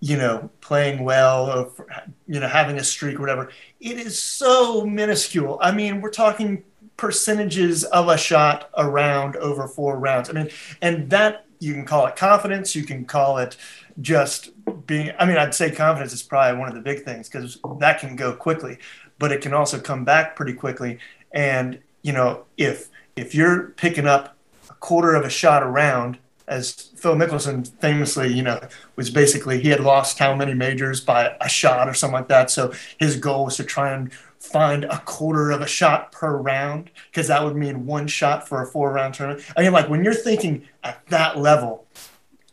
you know, playing well or, you know, having a streak or whatever, it is so minuscule. I mean, we're talking percentages of a shot around over four rounds. I mean, and that you can call it confidence, you can call it just being, I mean, I'd say confidence is probably one of the big things because that can go quickly, but it can also come back pretty quickly. And, you know, if, if you're picking up a quarter of a shot around, as Phil Mickelson famously, you know, was basically he had lost how many majors by a shot or something like that. So his goal was to try and find a quarter of a shot per round because that would mean one shot for a four round tournament. I mean, like when you're thinking at that level,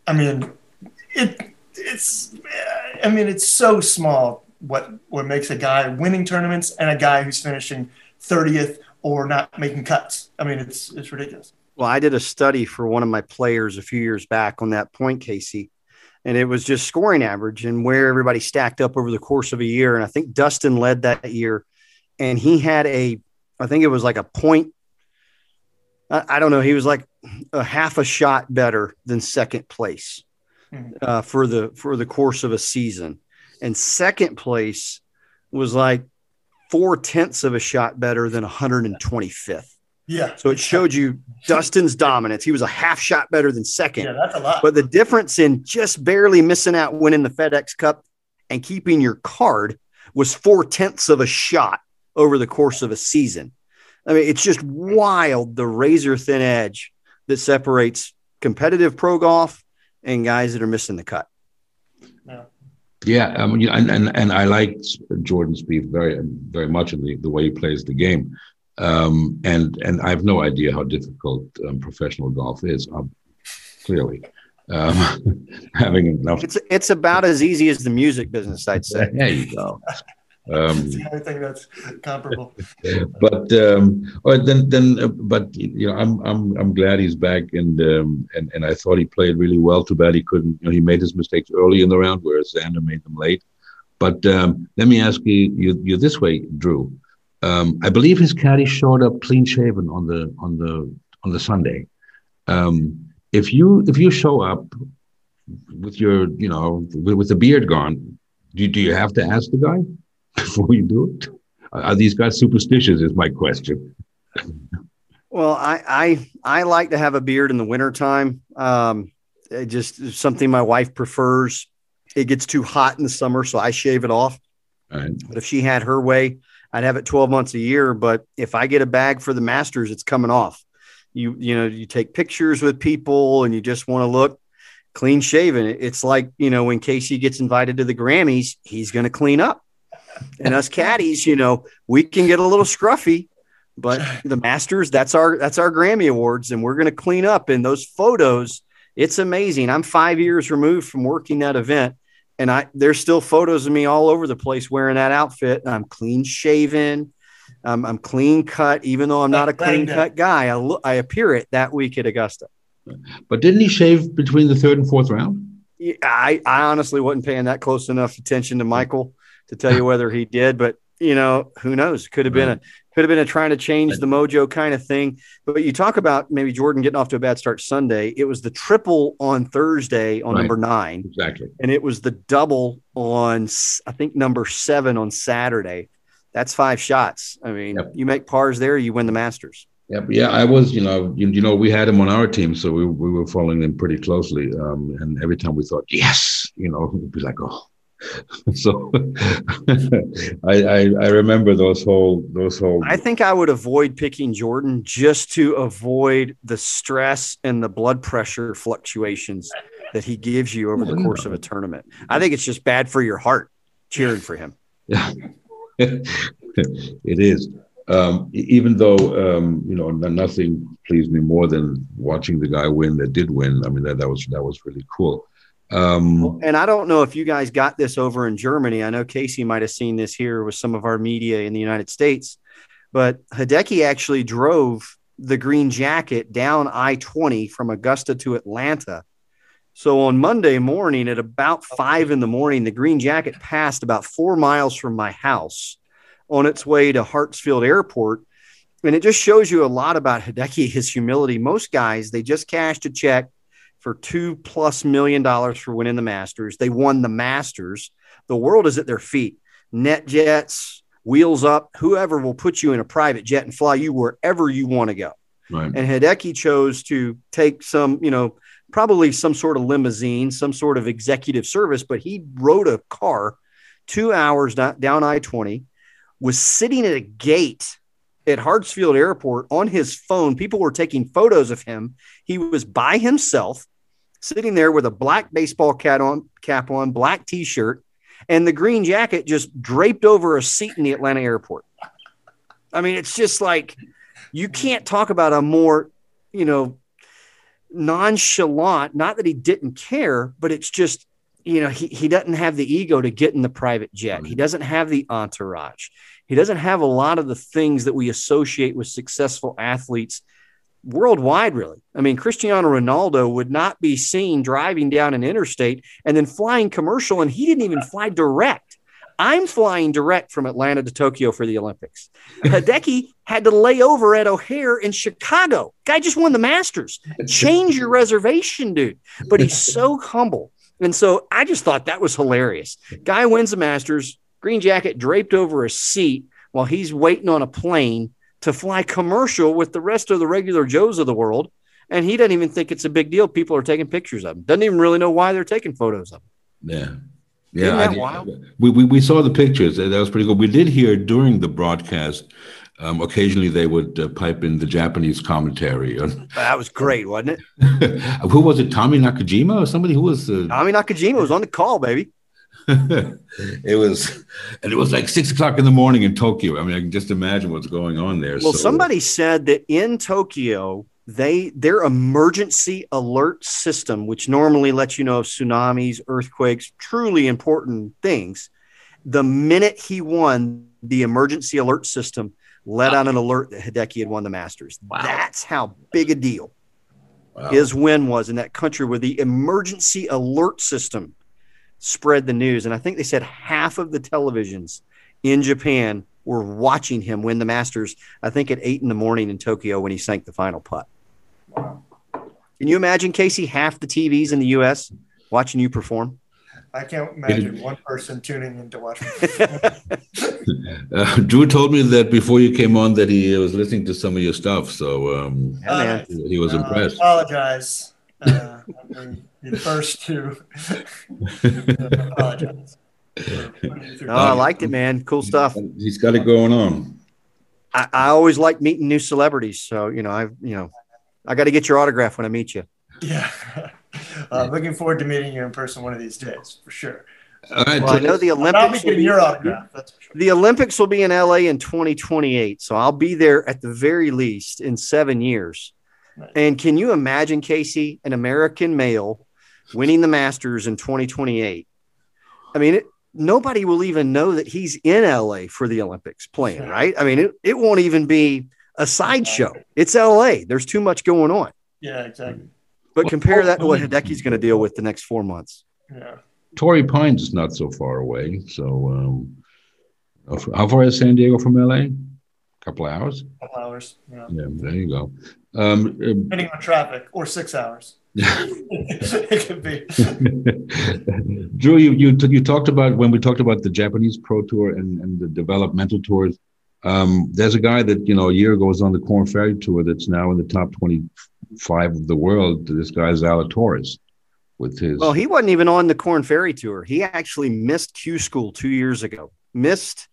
I mean, it it's I mean it's so small what what makes a guy winning tournaments and a guy who's finishing 30th or not making cuts. I mean, it's it's ridiculous. Well, I did a study for one of my players a few years back on that point, Casey, and it was just scoring average and where everybody stacked up over the course of a year. And I think Dustin led that year, and he had a, I think it was like a point. I, I don't know. He was like a half a shot better than second place hmm. uh, for the for the course of a season, and second place was like four tenths of a shot better than 125th. Yeah. So it showed you Dustin's dominance. He was a half shot better than second. Yeah, that's a lot. But the difference in just barely missing out winning the FedEx Cup and keeping your card was four tenths of a shot over the course of a season. I mean, it's just wild the razor thin edge that separates competitive pro golf and guys that are missing the cut. Yeah. Yeah, um, I and, and and I like Jordan Spieth very very much in the, the way he plays the game. Um, and and I have no idea how difficult um, professional golf is. Um, clearly, um, having enough. It's it's about as easy as the music business, I'd say. There you go. Um, I think that's comparable. but um, all right, then then uh, but you know I'm I'm I'm glad he's back and um, and and I thought he played really well. Too bad he couldn't. You know, he made his mistakes early in the round, whereas Xander made them late. But um, let me ask you, you you this way, Drew. Um, I believe his caddy showed up clean shaven on the on the on the Sunday. Um, if you if you show up with your you know with, with the beard gone, do do you have to ask the guy before you do it? Are these guys superstitious? Is my question. well, I I I like to have a beard in the wintertime. Um, it just something my wife prefers. It gets too hot in the summer, so I shave it off. Right. But if she had her way, I'd have it 12 months a year. But if I get a bag for the Masters, it's coming off. You, you know, you take pictures with people and you just want to look clean shaven. It's like, you know, when Casey gets invited to the Grammys, he's going to clean up. And us caddies, you know, we can get a little scruffy, but the Masters, that's our that's our Grammy Awards, and we're going to clean up. And those photos, it's amazing. I'm five years removed from working that event, and I there's still photos of me all over the place wearing that outfit. I'm clean shaven. Um, I'm clean cut, even though I'm not a clean cut guy. I, look, I appear it that week at Augusta. But didn't he shave between the third and fourth round? I, I honestly wasn't paying that close enough attention to Michael to tell you whether he did. But you know, who knows? Could have been a could have been a trying to change the mojo kind of thing. But you talk about maybe Jordan getting off to a bad start Sunday. It was the triple on Thursday on Right. number nine, Exactly. and it was the double on I think number seven on Saturday. That's five shots. I mean, Yep. you make pars there, you win the Masters. Yeah, yeah, I was, you know, you, you know, we had him on our team, so we, we were following them pretty closely. Um, and every time we thought, yes, you know, we'd be like, oh. so I, I I remember those whole those whole. I think I would avoid picking Jordan just to avoid the stress and the blood pressure fluctuations that he gives you over the course of a tournament. I think it's just bad for your heart cheering for him. Yeah, it is. Um, even though um, you know nothing pleased me more than watching the guy win that did win. I mean that that was that was really cool. Um, And I don't know if you guys got this over in Germany. I know Casey might have seen this here with some of our media in the United States, but Hideki actually drove the green jacket down I 20 from Augusta to Atlanta. So on Monday morning at about five in the morning, the green jacket passed about four miles from my house on its way to Hartsfield Airport. And it just shows you a lot about Hideki, his humility. Most guys, they just cashed a check for two plus million dollars for winning the Masters. They won the Masters. The world is at their feet. NetJets, wheels up, whoever will put you in a private jet and fly you wherever you want to go. right. And Hideki chose to take some, you know, probably some sort of limousine, some sort of executive service, but he rode a car two hours down, down I 20, was sitting at a gate at Hartsfield Airport on his phone. People were taking photos of him. He was by himself, sitting there with a black baseball cap on, cap on, black t-shirt, and the green jacket just draped over a seat in the Atlanta airport. I mean, it's just like you can't talk about a more, you know, nonchalant, not that he didn't care, but it's just, you know, he, he doesn't have the ego to get in the private jet. He doesn't have the entourage. He doesn't have a lot of the things that we associate with successful athletes worldwide, really. I mean, Cristiano Ronaldo would not be seen driving down an interstate and then flying commercial, and he didn't even fly direct. I'm flying direct from Atlanta to Tokyo for the Olympics. Hideki had to lay over at O'Hare in Chicago. Guy just won the Masters. Change your reservation, dude. But he's so humble. And so I just thought that was hilarious. Guy wins the Masters, green jacket draped over a seat while he's waiting on a plane to fly commercial with the rest of the regular Joes of the world. And he doesn't even think it's a big deal. People are taking pictures of him. Doesn't even really know why they're taking photos of him. Yeah. Yeah, that I wild? we, we we saw the pictures. That was pretty good. We did hear during the broadcast. Um, occasionally, they would uh, pipe in the Japanese commentary. on- That was great, wasn't it? who was it? Tommy Nakajima or somebody who was? Uh, Tommy Nakajima was on the call, baby. it was, and it was like six o'clock in the morning in Tokyo. I mean, I can just imagine what's going on there. Well, So- somebody said that in Tokyo, they their emergency alert system, which normally lets you know of tsunamis, earthquakes, truly important things. The minute he won, the emergency alert system let out an alert that Hideki had won the Masters. Wow. That's how big a deal Wow. his win was in that country where the emergency alert system spread the news. And I think they said half of the televisions in Japan were watching him win the Masters, I think at eight in the morning in Tokyo when he sank the final putt. Can you imagine, Casey, half the TVs in the US watching you perform? I can't imagine one person tuning in to watch. Uh, Drew told me that before you came on that he was listening to some of your stuff, so um, Yeah, he was Uh, impressed. apologize. Uh, I'm the, the first two. apologize. for putting you through No, I liked it, man. Cool stuff. He's got it going on. I, I always like meeting new celebrities. So, you know, I, you know, I got to get your autograph when I meet you. Yeah. Uh, looking forward to meeting you in person one of these days, for sure. All right, Well, I know the I'll be Olympics. will getting be- your autograph. That's for sure. The Olympics will be in LA in 2028. So I'll be there at the very least in seven years. Nice. And can you imagine, Casey, an American male winning the Masters in 2028? I mean, it, nobody will even know that he's in LA for the Olympics playing, Yeah. right? I mean, it, it won't even be a sideshow. It's LA. There's too much going on. Yeah, exactly. But compare that to what Hideki's going to deal with the next four months. Yeah. Torrey Pines is not so far away, so um, How far is San Diego from LA? A couple hours. A couple hours. Yeah. Yeah, there you go. Um, Depending on traffic, or six hours. it could be. Drew, you, you you talked about when we talked about the Japanese Pro Tour and, and the developmental tours. Um, there's a guy that you know a year ago was on the Korn Ferry Tour that's now in the top 25 of the world. This guy is Zalatoris with his. Well, he wasn't even on the Korn Ferry Tour. He actually missed Q School two years ago. Missed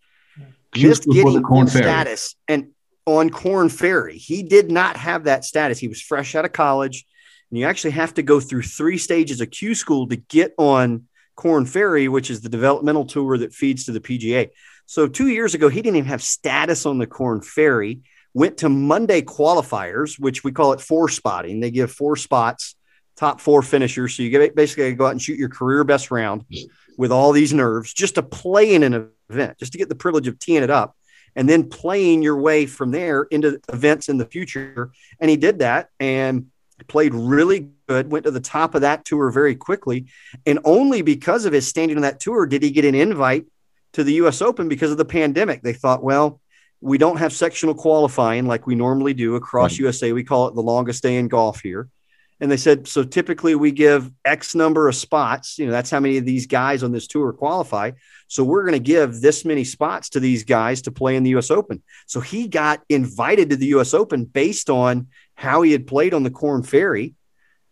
Q missed School the getting Korn Ferry. status and on Korn Ferry. He did not have that status. He was fresh out of college, and you actually have to go through three stages of Q School to get on Korn Ferry, which is the developmental tour that feeds to the PGA. So two years ago, he didn't even have status on the Korn Ferry. Went to Monday qualifiers, which we call it four spotting. They give four spots, top four finishers. So you get basically go out and shoot your career best round with all these nerves just to play in an event, just to get the privilege of teeing it up and then playing your way from there into events in the future. And he did that and played really good, went to the top of that tour very quickly. And only because of his standing on that tour did he get an invite to the US Open because of the pandemic. They thought, well, we don't have sectional qualifying like we normally do across hmm. Right. USA. We call it the longest day in golf here. And they said, so typically we give X number of spots. You know, that's how many of these guys on this tour qualify. So we're going to give this many spots to these guys to play in the US Open. So he got invited to the US Open based on how he had played on the Korn Ferry.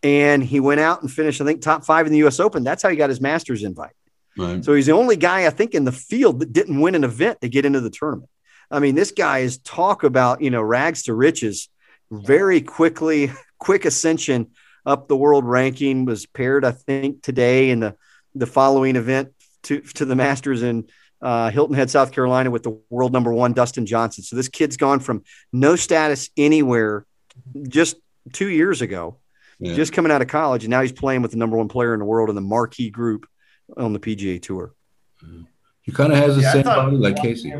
And he went out and finished, I think, top five in the US Open. That's how he got his Masters invite. Right. So he's the only guy I think in the field that didn't win an event to get into the tournament. I mean, this guy is talk about, you know, rags to riches very quickly, quick ascension up the world ranking was paired, I think, today in the, the following event to, to the Masters in uh, Hilton Head, South Carolina with the world number one, Dustin Johnson. So this kid's gone from no status anywhere just two years ago, Yeah. just coming out of college. And now he's playing with the number one player in the world in the marquee group on the PGA Tour. He kind of has the Yeah, same body like Casey.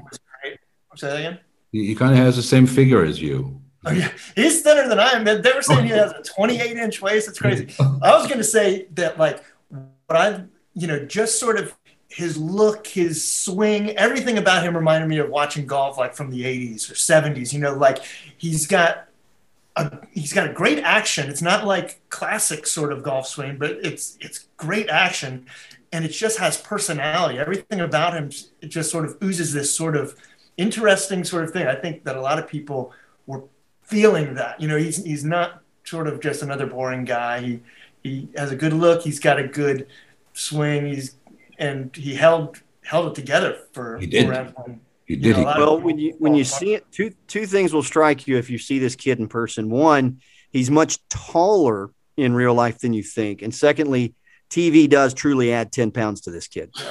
Say that again. He, he kind of has the same figure as you. Oh, yeah. He's thinner than I am. They they were saying he has a 28 inch waist. It's crazy. I was going to say that, like, what I've, you know, just sort of his look, his swing, everything about him reminded me of watching golf, like from the 80s or 70s. You know, like he's got a he's got a great action. It's not like classic sort of golf swing, but it's it's great action, and it just has personality. Everything about him, it just sort of oozes this sort of interesting sort of thing. I think that a lot of people were feeling that. You know, he's he's not sort of just another boring guy. He he has a good look. He's got a good swing. He's and he held held it together for He did. for Antoine. He You did. know, he, a lot of Well, when you when you see it, two two things will strike you if you see this kid in person. One, he's much taller in real life than you think, and secondly, TV does truly add ten pounds to this kid.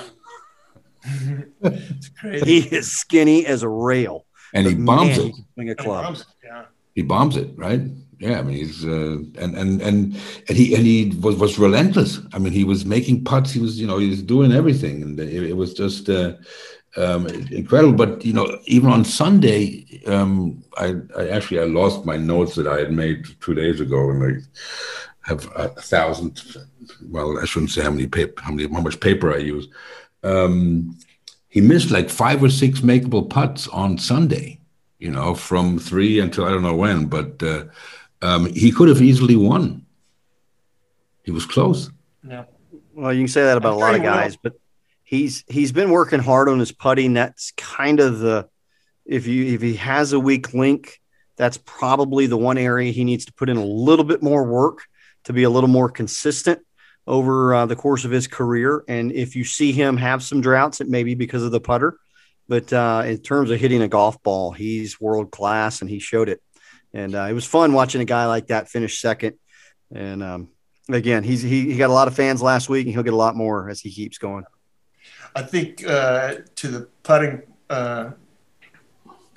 crazy. He is skinny as a rail, and he bombs man, it. he swing a And club. bombs it, Yeah. He bombs it, right? Yeah, I mean he's uh, and and and and he and he was was relentless. I mean he was making putts. He was you know he was doing everything, and it, it was just uh, um, incredible. But you know even on Sunday, um, I, I actually I lost my notes that I had made two days ago, and I have a thousand. Well, I shouldn't say how many paper, how many, how much paper I use. Um, he missed like five or six makeable putts on Sunday you know, from three until I don't know when, but uh, um, he could have easily won. He was close. Yeah. Well, you can say that about I'm a lot of he will. guys, but he's he's been working hard on his putting. That's kind of the if you if he has a weak link, that's probably the one area he needs to put in a little bit more work to be a little more consistent over uh, the course of his career. And if you see him have some droughts, it may be because of the putter. But uh, in terms of hitting a golf ball, he's world class, and he showed it. And uh, it was fun watching a guy like that finish second. And um, again, he's he, he got a lot of fans last week, and he'll get a lot more as he keeps going. I think uh, to the putting uh,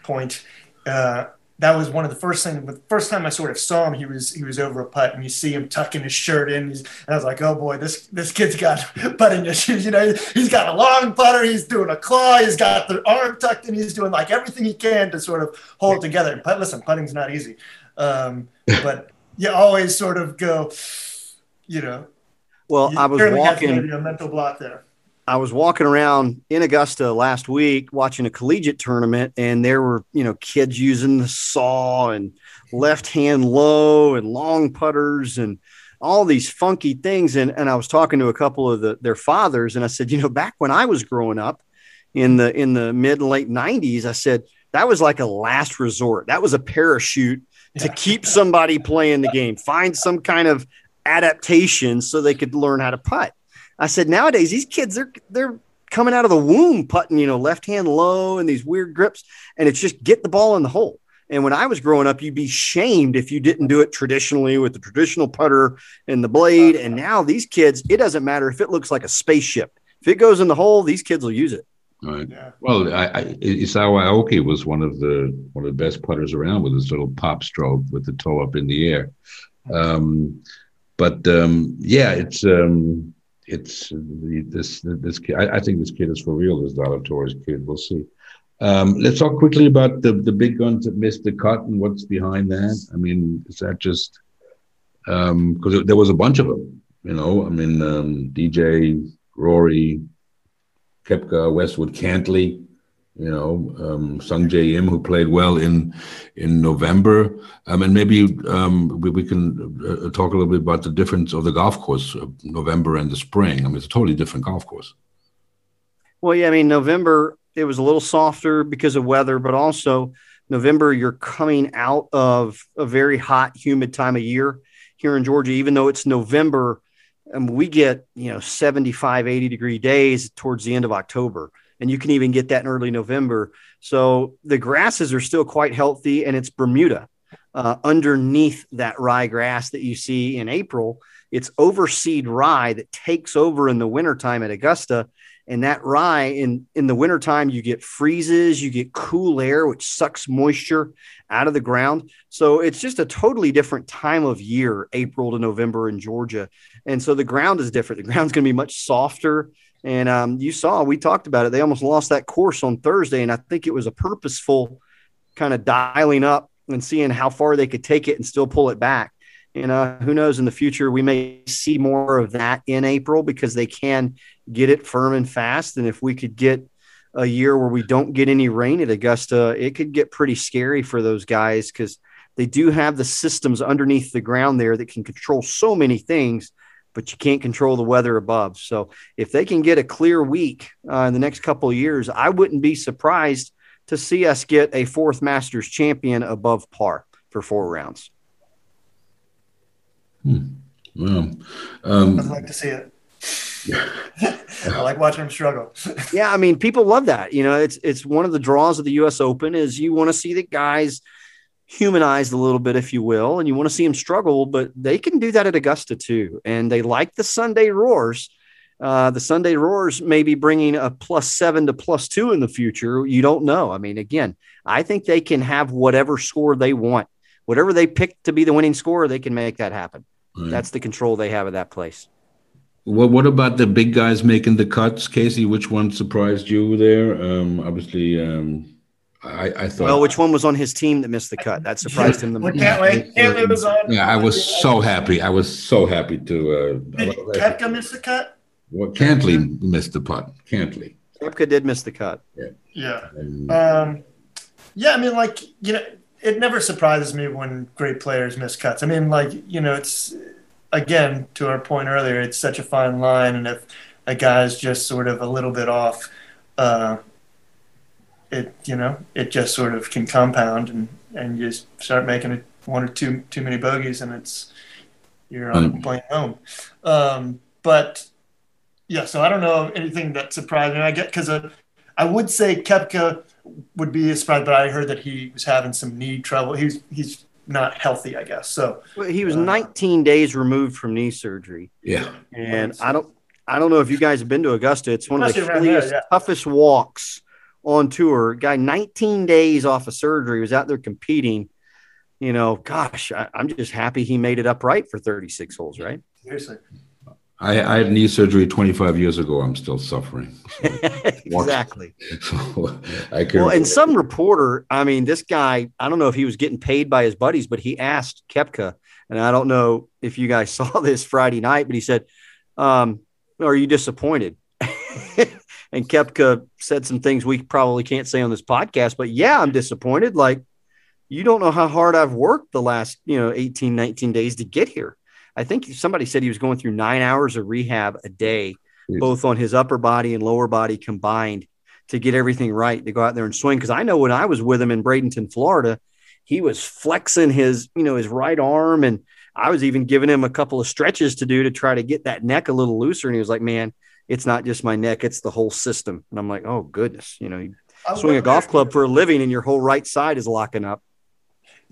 point, uh, that was one of the first things. The first time I sort of saw him, he was he was over a putt, and you see him tucking his shirt in. He's, and I was like, oh boy, this this kid's got putting issues. You know, he's got a long putter. He's doing a claw. He's got the arm tucked and He's doing like everything he can to sort of hold it together. But listen, putting's not easy, um, but you always sort of go, you know. Well, I was walking. a mental block there. I was walking around in Augusta last week watching a collegiate tournament, and there were you know kids using the saw and left hand low and long putters and all these funky things. And and I was talking to a couple of the, their fathers, and I said, you know, back when I was growing up in the in the mid and late '90s, I said that was like a last resort. That was a parachute to keep somebody playing the game. Find some kind of adaptation so they could learn how to putt. I said nowadays these kids they're they're coming out of the womb putting you know left hand low and these weird grips and it's just get the ball in the hole. And when I was growing up, you'd be shamed if you didn't do it traditionally with the traditional putter and the blade. And now these kids, it doesn't matter if it looks like a spaceship. If it goes in the hole, these kids will use it. Right. Yeah. Well, I, I, Isao Aoki was one of the one of the best putters around with his little pop stroke with the toe up in the air. Um, but um, yeah, it's um, it's this this kid. I, I, think this kid is for real. This torres kid. We'll see. Um, let's talk quickly about the the big guns that missed the cut and what's behind that. I mean, is that just because um, there was a bunch of them? You know, I mean, um, DJ, Rory, Koepka, Westwood, Cantlay, you know, um, Sungjae Im, who played well in in November, um, and maybe um, we, we, can uh, talk a little bit about the difference of the golf course, November and the spring. I mean, it's a totally different golf course. Well, yeah, I mean, November it was a little softer because of weather, but also November you're coming out of a very hot, humid time of year here in Georgia. Even though it's November, and we get you know 75 80 degree days towards the end of october and you can even get that in early november. So the grasses are still quite healthy and it's bermuda. Uh, underneath that rye grass that you see in april it's overseed rye that takes over in the wintertime at augusta. And that rye in in the wintertime you get freezes you get cool air which sucks moisture out of the ground. So it's just a totally different time of year april to november in georgia. And so the ground is different. The ground's going to be much softer and um, you saw we talked about it. They almost lost that course on thursday and i think it was a purposeful kind of dialing up and seeing how far they could take it and still pull it back. And uh, who knows in the future we may see more of that in april because they can get it firm and fast. And if we could get a year where we don't get any rain at Augusta, it could get pretty scary for those guys because they do have the systems underneath the ground there that can control so many things, but you can't control the weather above. So if they can get a clear week uh, in the next couple of years, I wouldn't be surprised to see us get a fourth Masters champion above par for four rounds. Hmm. Well, um, I'd like to see it. I like watching him struggle. yeah, I mean, people love that. You know, it's it's one of the draws of the U.S. Open is you want to see the guys humanized a little bit, if you will, and you want to see them struggle. But they can do that at Augusta too, and they like the Sunday roars. Uh, the Sunday roars may be bringing a plus seven to plus two in the future. You don't know. I mean, again, I think they can have whatever score they want, whatever they pick to be the winning score, they can make that happen. Right. That's the control they have of that place. What What about the big guys making the cuts, Casey? Which one surprised you there? Um, obviously, um, I, I, thought. Well, which one was on his team that missed the cut? That surprised him the most. Can't was on. Yeah, I was so happy. I was so happy to. Uh, Did Koepka miss the cut? Well, Cantlay missed the putt. Cantlay. Koepka did miss the cut. Yeah. Yeah. Um, yeah. I mean, like you know, it never surprises me when great players miss cuts. I mean, like you know, it's again, to our point earlier, it's such a fine line, and if a guy's just sort of a little bit off, uh, it you know it just sort of can compound, and and you start making it one or two too many bogeys, and it's you're on mm. playing home. Um, but yeah, so I don't know anything that surprised me. I get because uh, I would say Koepka would be a surprise, but I heard that he was having some knee trouble. He's he's not healthy, I guess. So well, he was uh, 19 days removed from knee surgery. Yeah, and I don't, I don't know if you guys have been to Augusta. It's one of the hilliest, yeah. toughest walks on tour. Guy, 19 days off of surgery, was out there competing. You know, gosh, I, I'm just happy he made it upright for 36 holes, right? Seriously. I, I, had knee surgery 25 years ago. I'm still suffering. So exactly. So I well, and some reporter, I mean, this guy, I don't know if he was getting paid by his buddies, but he asked Koepka, and I don't know if you guys saw this Friday night, but he said, um, "Are you disappointed?" And Koepka said some things we probably can't say on this podcast, but yeah, I'm disappointed. Like, you don't know how hard I've worked the last, you know, 18, 19 days to get here. I think somebody said he was going through nine hours of rehab a day, both on his upper body and lower body combined to get everything right to go out there and swing. Cause I know when I was with him in Bradenton, Florida, he was flexing his, you know, his right arm. And I was even giving him a couple of stretches to do to try to get that neck a little looser. And he was like, man, it's not just my neck, it's the whole system. And I'm like, oh goodness, you know, you swing a golf club for a living and your whole right side is locking up.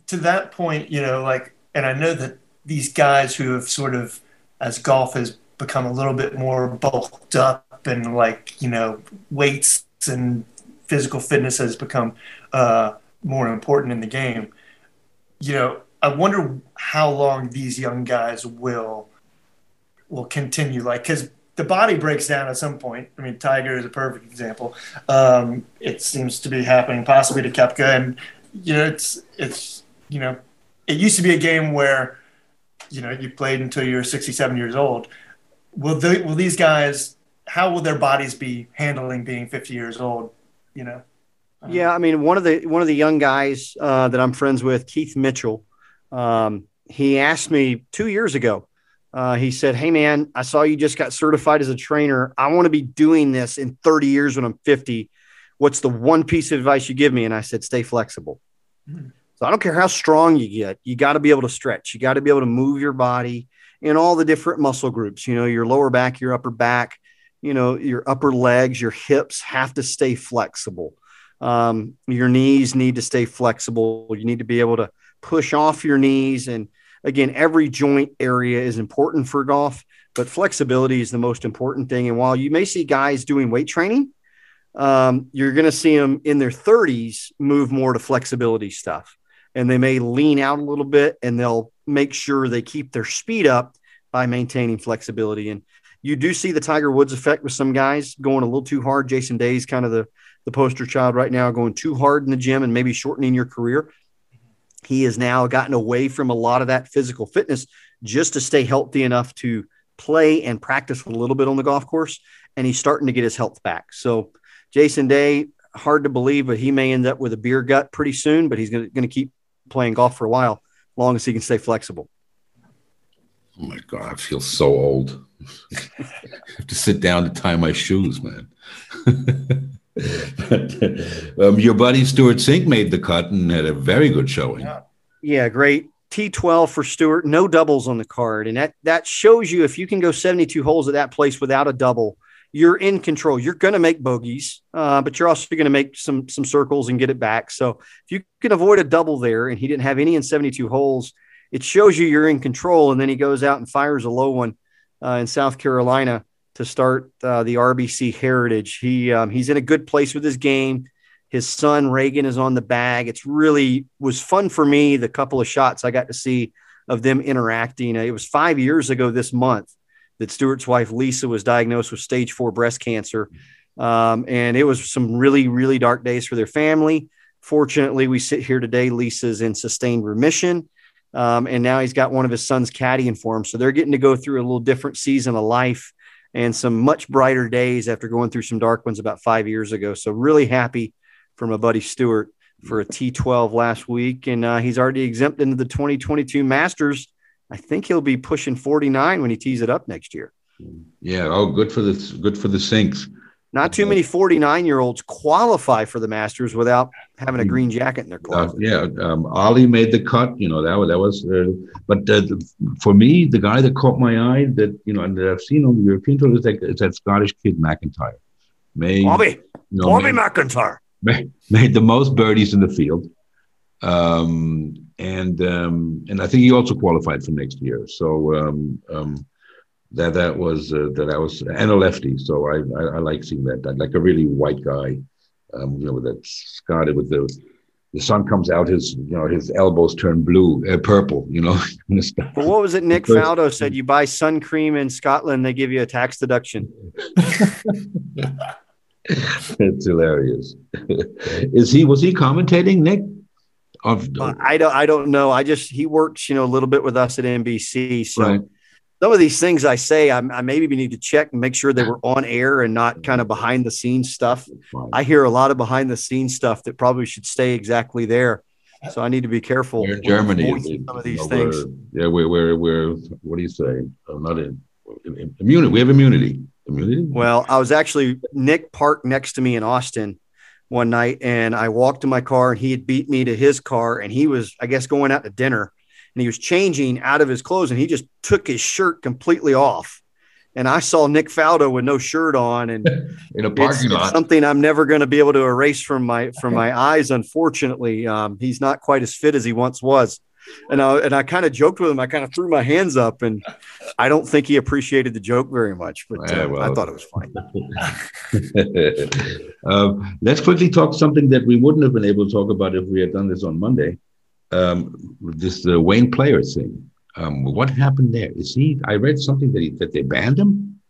To that point, you know, like, and I know that these guys who have sort of, as golf has become a little bit more bulked up and like, you know, weights and physical fitness has become uh, more important in the game. You know, I wonder how long these young guys will will continue. Like, because the body breaks down at some point. I mean, Tiger is a perfect example. Um, it seems to be happening possibly to Koepka, and you know, it's it's you know, it used to be a game where you know you played until you were 67 years old. Will they, will these guys? How will their bodies be handling being 50 years old? You know. Yeah, I mean, one of the one of the young guys uh, that I'm friends with, Keith Mitchell, um, he asked me two years ago uh, he said, Hey, man, I saw you just got certified as a trainer. I want to be doing this in 30 years when I'm 50. What's the one piece of advice you give me? And I said, Stay flexible. Mm-hmm. So I don't care how strong you get, you got to be able to stretch. You got to be able to move your body in all the different muscle groups, you know, your lower back, your upper back, you know, your upper legs, your hips have to stay flexible. Um, your knees need to stay flexible. You need to be able to push off your knees and again, every joint area is important for golf, but flexibility is the most important thing. And while you may see guys doing weight training, um, you're going to see them in their 30s move more to flexibility stuff. And they may lean out a little bit and they'll make sure they keep their speed up by maintaining flexibility. And you do see the Tiger Woods effect with some guys going a little too hard. Jason Day is kind of the, the poster child right now, going too hard in the gym and maybe shortening your career. He has now gotten away from a lot of that physical fitness just to stay healthy enough to play and practice a little bit on the golf course. And he's starting to get his health back. So, Jason Day, hard to believe, but he may end up with a beer gut pretty soon, but he's going to keep playing golf for a while, as long as he can stay flexible. Oh my God, I feel so old. I have to sit down to tie my shoes, man. but, um, your buddy Stewart Cink made the cut and had a very good showing. Yeah, yeah great. T12 for Stewart, no doubles on the card. And that, that shows you if you can go 72 holes at that place without a double, you're in control. You're going to make bogeys, uh, but you're also going to make some, some circles and get it back. So if you can avoid a double there, and he didn't have any in 72 holes, it shows you you're in control. And then he goes out and fires a low one uh, in South Carolina to start uh, the RBC Heritage. He um, he's in a good place with his game. His son Reagan is on the bag. It's really was fun for me. The couple of shots I got to see of them interacting. It was five years ago this month that Stewart's wife Lisa was diagnosed with stage four breast cancer, um, and it was some really really dark days for their family. Fortunately, we sit here today. Lisa's in sustained remission. Um, and now he's got one of his sons caddying for him. So they're getting to go through a little different season of life and some much brighter days after going through some dark ones about five years ago. So really happy for my buddy Stewart for a T12 last week, and uh, he's already exempt into the 2022 Masters. I think he'll be pushing 49 when he tees it up next year. Yeah. Oh, good for the good for the Cinks. Not too many 49 year olds qualify for the Masters without having a green jacket in their closet. Uh, yeah, um, Ali made the cut. You know that was that was. Uh, but uh, for me, the guy that caught my eye that you know and that I've seen on the European tour is that, is that Scottish kid MacIntyre, Made, Bobby, you know, Bobby made, MacIntyre made, made the most birdies in the field, um, and um, and I think he also qualified for next year. So. That that was uh, that I was and a lefty, so I, I, I like seeing that. I like a really white guy, um, you know, with that scarred with the the sun comes out, his you know his elbows turn blue, uh, purple, you know. well, what was it? Nick Faldo said you buy sun cream in Scotland, they give you a tax deduction. it's hilarious. Is he was he commentating, Nick? Of, I don't I don't know. I just he works you know a little bit with us at NBC, so. Right some of these things I say, I, I maybe need to check and make sure they were on air and not kind of behind the scenes stuff. I hear a lot of behind the scenes stuff that probably should stay exactly there. So I need to be careful. We're in Germany. Some of these you know, things. We're, yeah, we're, we're, we're, what do you say? Uh, not in, immunity. We have immunity. Immunity. Well, I was actually, Nick parked next to me in Austin one night and I walked to my car and he had beat me to his car and he was, I guess, going out to dinner and he was changing out of his clothes and he just took his shirt completely off. And I saw Nick Faldo with no shirt on, and in a parking it's lot. something I'm never going to be able to erase from my from my eyes. Unfortunately, um, he's not quite as fit as he once was, and I and I kind of joked with him. I kind of threw my hands up, and I don't think he appreciated the joke very much, but Yeah, uh, I thought it was funny. um, let's quickly talk something that we wouldn't have been able to talk about if we had done this on Monday. Um, this uh, Wayne Player thing. Um, what happened there? Is he? I read something that he, that they banned him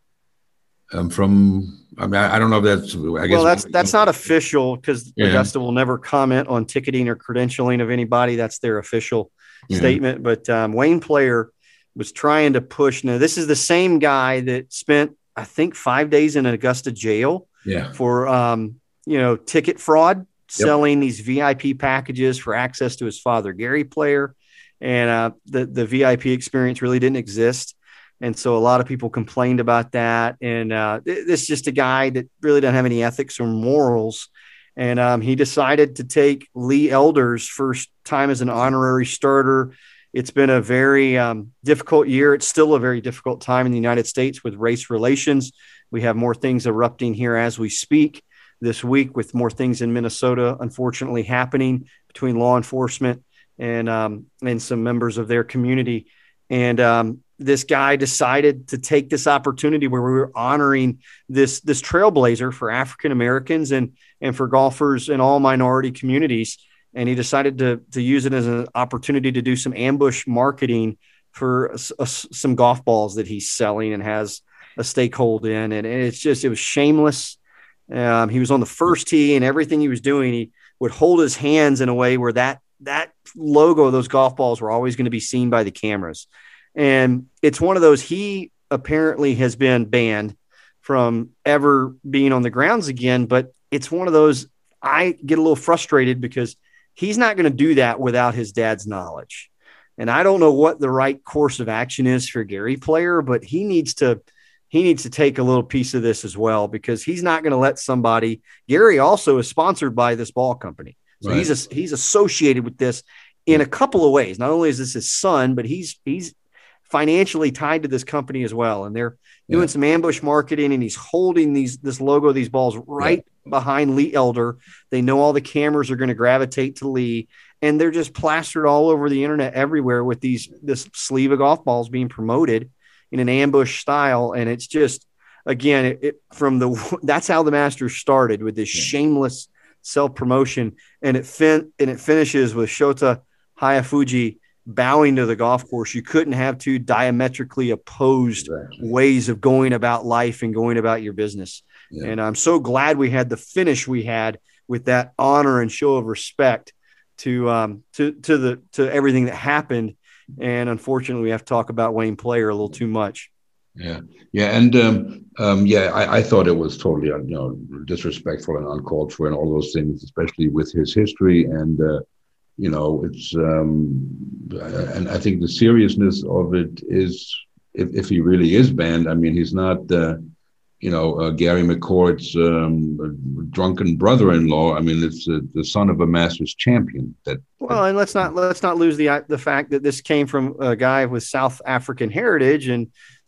um, from. I mean, I, I don't know if that's. I guess Well, that's that's not official because Yeah. Augusta will never comment on ticketing or credentialing of anybody. That's their official Yeah. statement. But um, Wayne Player was trying to push. Now, this is the same guy that spent, I think, five days in Augusta jail Yeah. for, um, you know, ticket fraud, selling these VIP packages for access to his father, Gary Player, and uh, the the VIP experience really didn't exist. And so a lot of people complained about that. And uh, th- this is just a guy that really doesn't have any ethics or morals. And um, he decided to take Lee Elder's first time as an honorary starter. It's been a very um, difficult year. It's still a very difficult time in the United States with race relations. We have more things erupting here as we speak this week, with more things in Minnesota, unfortunately, happening between law enforcement and um, and some members of their community. And um, this guy decided to take this opportunity where we were honoring this this trailblazer for African Americans and and for golfers in all minority communities. And he decided to to use it as an opportunity to do some ambush marketing for s- s- some golf balls that he's selling and has a stakehold in. And it's just it was shameless. Um, he was on the first tee, and everything he was doing, he would hold his hands in a way where that that logo of those golf balls were always going to be seen by the cameras. And it's one of those he apparently has been banned from ever being on the grounds again. But it's one of those I get a little frustrated because he's not going to do that without his dad's knowledge. And I don't know what the right course of action is for Gary Player, but he needs to he needs to take a little piece of this as well because he's not going to let somebody. Gary also is sponsored by this ball company, so Right. he's a, he's associated with this in a couple of ways. Not only is this his son, but he's he's financially tied to this company as well, and they're doing some ambush marketing, and he's holding these this logo, these balls right behind Lee Elder. They know all the cameras are going to gravitate to Lee, and they're just plastered all over the internet everywhere with these this sleeve of golf balls being promoted in an ambush style, and it's just again it, it from the that's how the Masters started with this Yeah. shameless self promotion, and it fin and it finishes with Shota Hayafuji bowing to the golf course. You couldn't have two diametrically opposed Exactly. ways of going about life and going about your business. Yeah. And I'm so glad we had the finish we had with that honor and show of respect to um, to to the to everything that happened. And unfortunately, we have to talk about Wayne Player a little too much. Yeah, yeah, and um, um, yeah, I, I thought it was totally, you know, disrespectful and uncalled for, and all those things, especially with his history, and uh, you know, it's, um, and I think the seriousness of it is, if, if he really is banned, I mean, he's not, uh, you know, uh, Gary McCord's um, drunken brother-in-law. I mean, it's uh, the son of a Masters champion. That Well, and let's not let's not lose the the fact that this came from a guy with South African heritage, and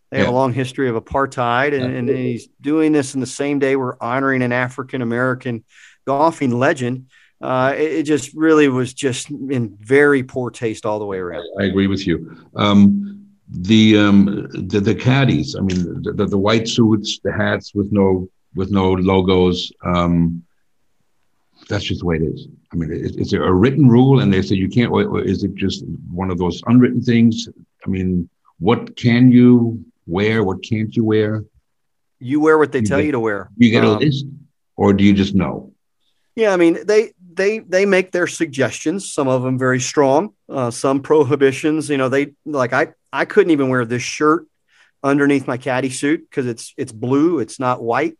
they have Yeah. a long history of apartheid, and, and he's doing this in the same day we're honoring an African American golfing legend. Uh, it, it just really was just in very poor taste all the way around. I agree with you. Um, the, um, the the caddies. I mean, the, the, the white suits, the hats with no with no logos. Um, that's just the way it is. I mean, is, is there a written rule, and they say you can't? Is it just one of those unwritten things? I mean, what can you wear? What can't you wear? You wear what they You tell get- you to wear. You get a Um, list, or do you just know? Yeah, I mean they they they make their suggestions. Some of them very strong. Uh, some prohibitions. You know, they like I I couldn't even wear this shirt underneath my caddy suit because it's it's blue, it's not white.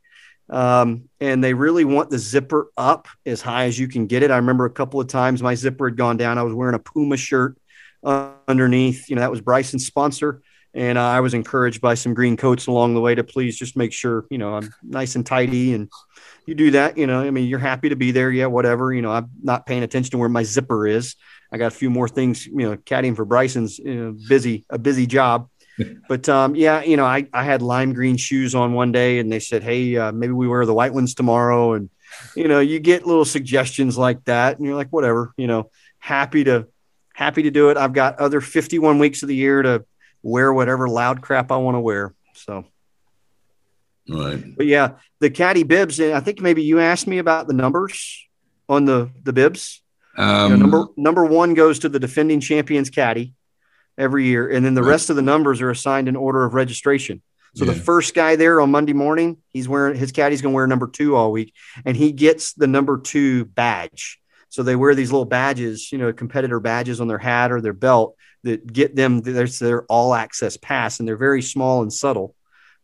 Um, and they really want the zipper up as high as you can get it. I remember a couple of times my zipper had gone down. I was wearing a Puma shirt uh, underneath. You know, that was Bryson's sponsor. And uh, I was encouraged by some green coats along the way to please just make sure, you know, I'm nice and tidy. And you do that, you know, I mean, you're happy to be there. Yeah, whatever. You know, I'm not paying attention to where my zipper is. I got a few more things, you know, caddying for Bryson's you know, busy, a busy job. but um, yeah, you know, I, I had lime green shoes on one day and they said, Hey, uh, maybe we wear the white ones tomorrow. And, you know, you get little suggestions like that and you're like, whatever, you know, happy to, happy to do it. I've got other 51 weeks of the year to wear whatever loud crap I want to wear. So, right. But yeah, the caddy bibs, I think maybe you asked me about the numbers on the, the bibs. Um, you know, number, number one goes to the defending champions caddy every year, and then the right. rest of the numbers are assigned in order of registration. So yeah. the first guy there on Monday morning, he's wearing his caddy's going to wear number two all week, and he gets the number two badge. So they wear these little badges, you know, competitor badges on their hat or their belt that get them their, their all access pass, and they're very small and subtle.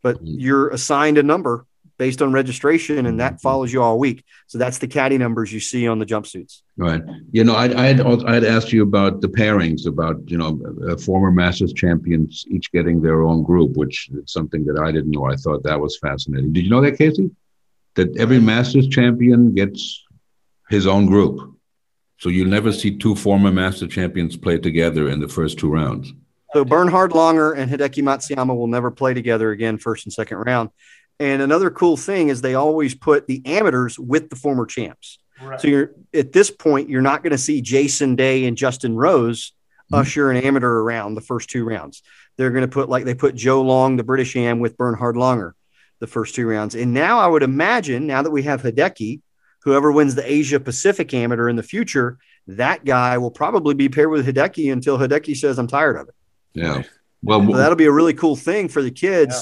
But mm-hmm. you're assigned a number based on registration, and that follows you all week. So that's the caddy numbers you see on the jumpsuits. Right. You know, I I had I had asked you about the pairings, about you know, uh, former Masters champions each getting their own group, which is something that I didn't know. I thought that was fascinating. Did you know that, Casey? That every Masters champion gets his own group. So you'll never see two former Master champions play together in the first two rounds. So Bernhard Langer and Hideki Matsuyama will never play together again, first and second round. And another cool thing is they always put the amateurs with the former champs. Right. So you're at this point, you're not going to see Jason Day and Justin Rose mm-hmm. usher an amateur around the first two rounds. They're going to put like they put Joe Long, the British Am, with Bernhard Langer the first two rounds. And now I would imagine now that we have Hideki, whoever wins the Asia Pacific Amateur in the future, that guy will probably be paired with Hideki until Hideki says, I'm tired of it. Yeah. Well, so that'll be a really cool thing for the kids. Yeah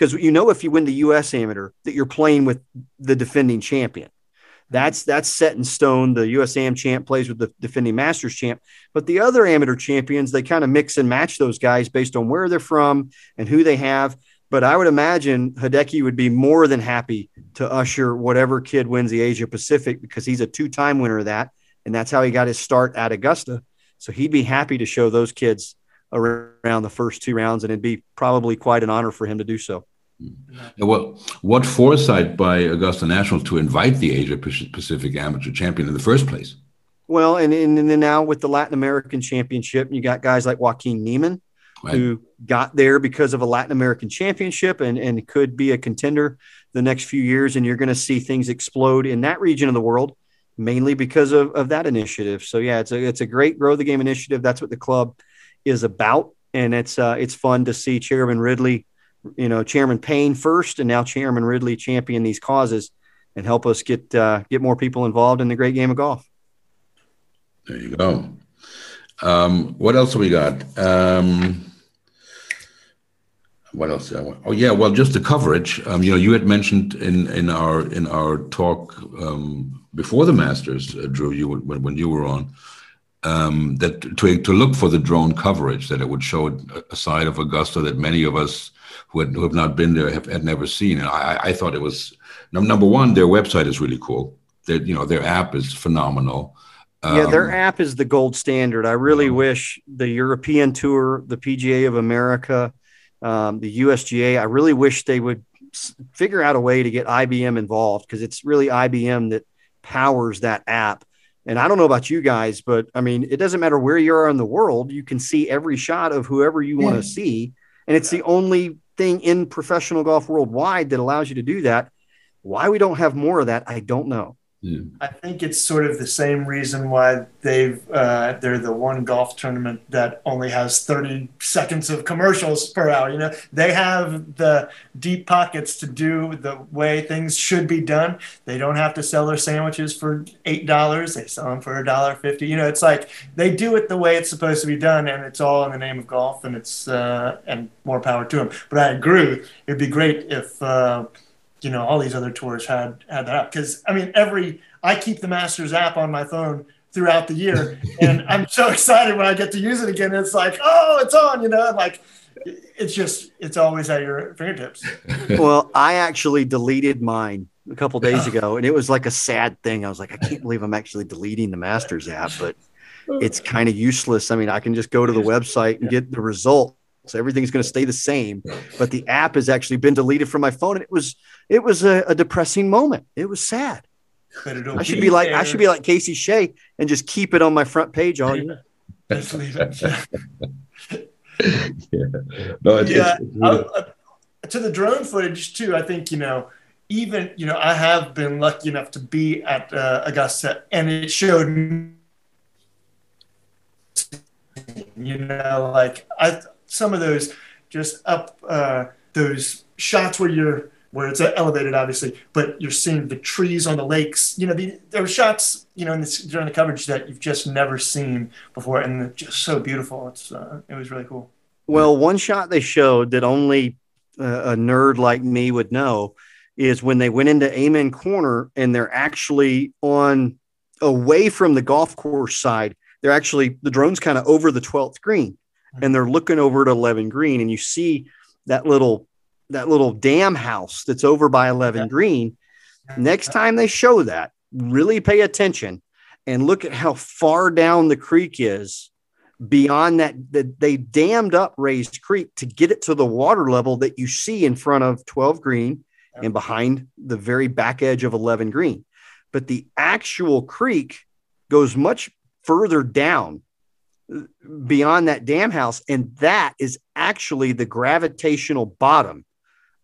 because you know if you win the U.S. Amateur that you're playing with the defending champion. Mm-hmm. That's that's set in stone. The U.S. Am champ plays with the defending Masters champ, but the other amateur champions they kind of mix and match those guys based on where they're from and who they have. But I would imagine Hideki would be more than happy to usher whatever kid wins the Asia Pacific because he's a two-time winner of that, and that's how he got his start at Augusta. So he'd be happy to show those kids around the first two rounds, and it'd be probably quite an honor for him to do so. What what foresight by Augusta National to invite the Asia Pacific Amateur Champion in the first place? Well, and, and, and then now with the Latin American Championship, you got guys like Joaquin Niemann, right. who got there because of a Latin American Championship and, and could be a contender the next few years. And you're going to see things explode in that region of the world, mainly because of, of that initiative. So yeah, it's a it's a great grow the game initiative. That's what the club is about, and it's uh, it's fun to see Chairman Ridley you know, Chairman Payne first, and now Chairman Ridley champion these causes and help us get uh, get more people involved in the great game of golf. There you go. Um, what else have we got? Um, what else? Oh yeah, well, just the coverage. Um, you know, you had mentioned in in our in our talk um, before the Masters, uh, Drew, you when, when you were on, um, that to to look for the drone coverage, that it would show a side of Augusta that many of us who, had, who have not been there have had never seen. And I, I thought it was number one, their website is really cool. Their you know their app is phenomenal. yeah, their um, app is the gold standard. I really yeah. wish the European Tour, the PGA of America, um, the USGA, I really wish they would figure out a way to get IBM involved because it's really IBM that powers that app. And I don't know about you guys, but I mean, it doesn't matter where you are in the world, you can see every shot of whoever you want to see. And it's the only thing in professional golf worldwide that allows you to do that. Why we don't have more of that, I don't know. Yeah. I think it's sort of the same reason why they've uh, they're the one golf tournament that only has 30 seconds of commercials per hour. You know, they have the deep pockets to do the way things should be done. They don't have to sell their sandwiches for eight dollars; they sell them for a dollar fifty. You know, it's like they do it the way it's supposed to be done, and it's all in the name of golf, and it's uh, and more power to them. But I agree, it'd be great if. Uh, you know all these other tours had had that up because I mean every I keep the Masters app on my phone throughout the year, and I'm so excited when I get to use it again. It's like oh, it's on, you know, like it's just it's always at your fingertips. well, I actually deleted mine a couple days ago, and it was like a sad thing. I was like, I can't believe I'm actually deleting the Masters app, but it's kind of useless. I mean, I can just go to the website and get the result. So everything's going to stay the same, but the app has actually been deleted from my phone, and it was it was a, a depressing moment. It was sad. I should be, like there. I should be like Casey Shea and just keep it on my front page all year. Just leave it. yeah. No, it's, yeah. It's, it's really... uh, to the drone footage too. I think you know, even you know, I have been lucky enough to be at uh, Augusta, and it showed. You know, like I some of those just up uh, those shots where you're where it's elevated, obviously, but you're seeing the trees on the lakes. You know, the, there were shots, you know, this, during the coverage that you've just never seen before, and just so beautiful. It's uh, it was really cool. Well, one shot they showed that only uh, a nerd like me would know is when they went into Amen Corner and they're actually on away from the golf course side. They're actually the drone's kind of over the 12th green and they're looking over at 11 green and you see that little that little dam house that's over by 11 yeah. green next time they show that really pay attention and look at how far down the creek is beyond that, that they dammed up Rae's Creek to get it to the water level that you see in front of 12 green yeah. and behind the very back edge of 11 green but the actual creek goes much further down beyond that dam house. And that is actually the gravitational bottom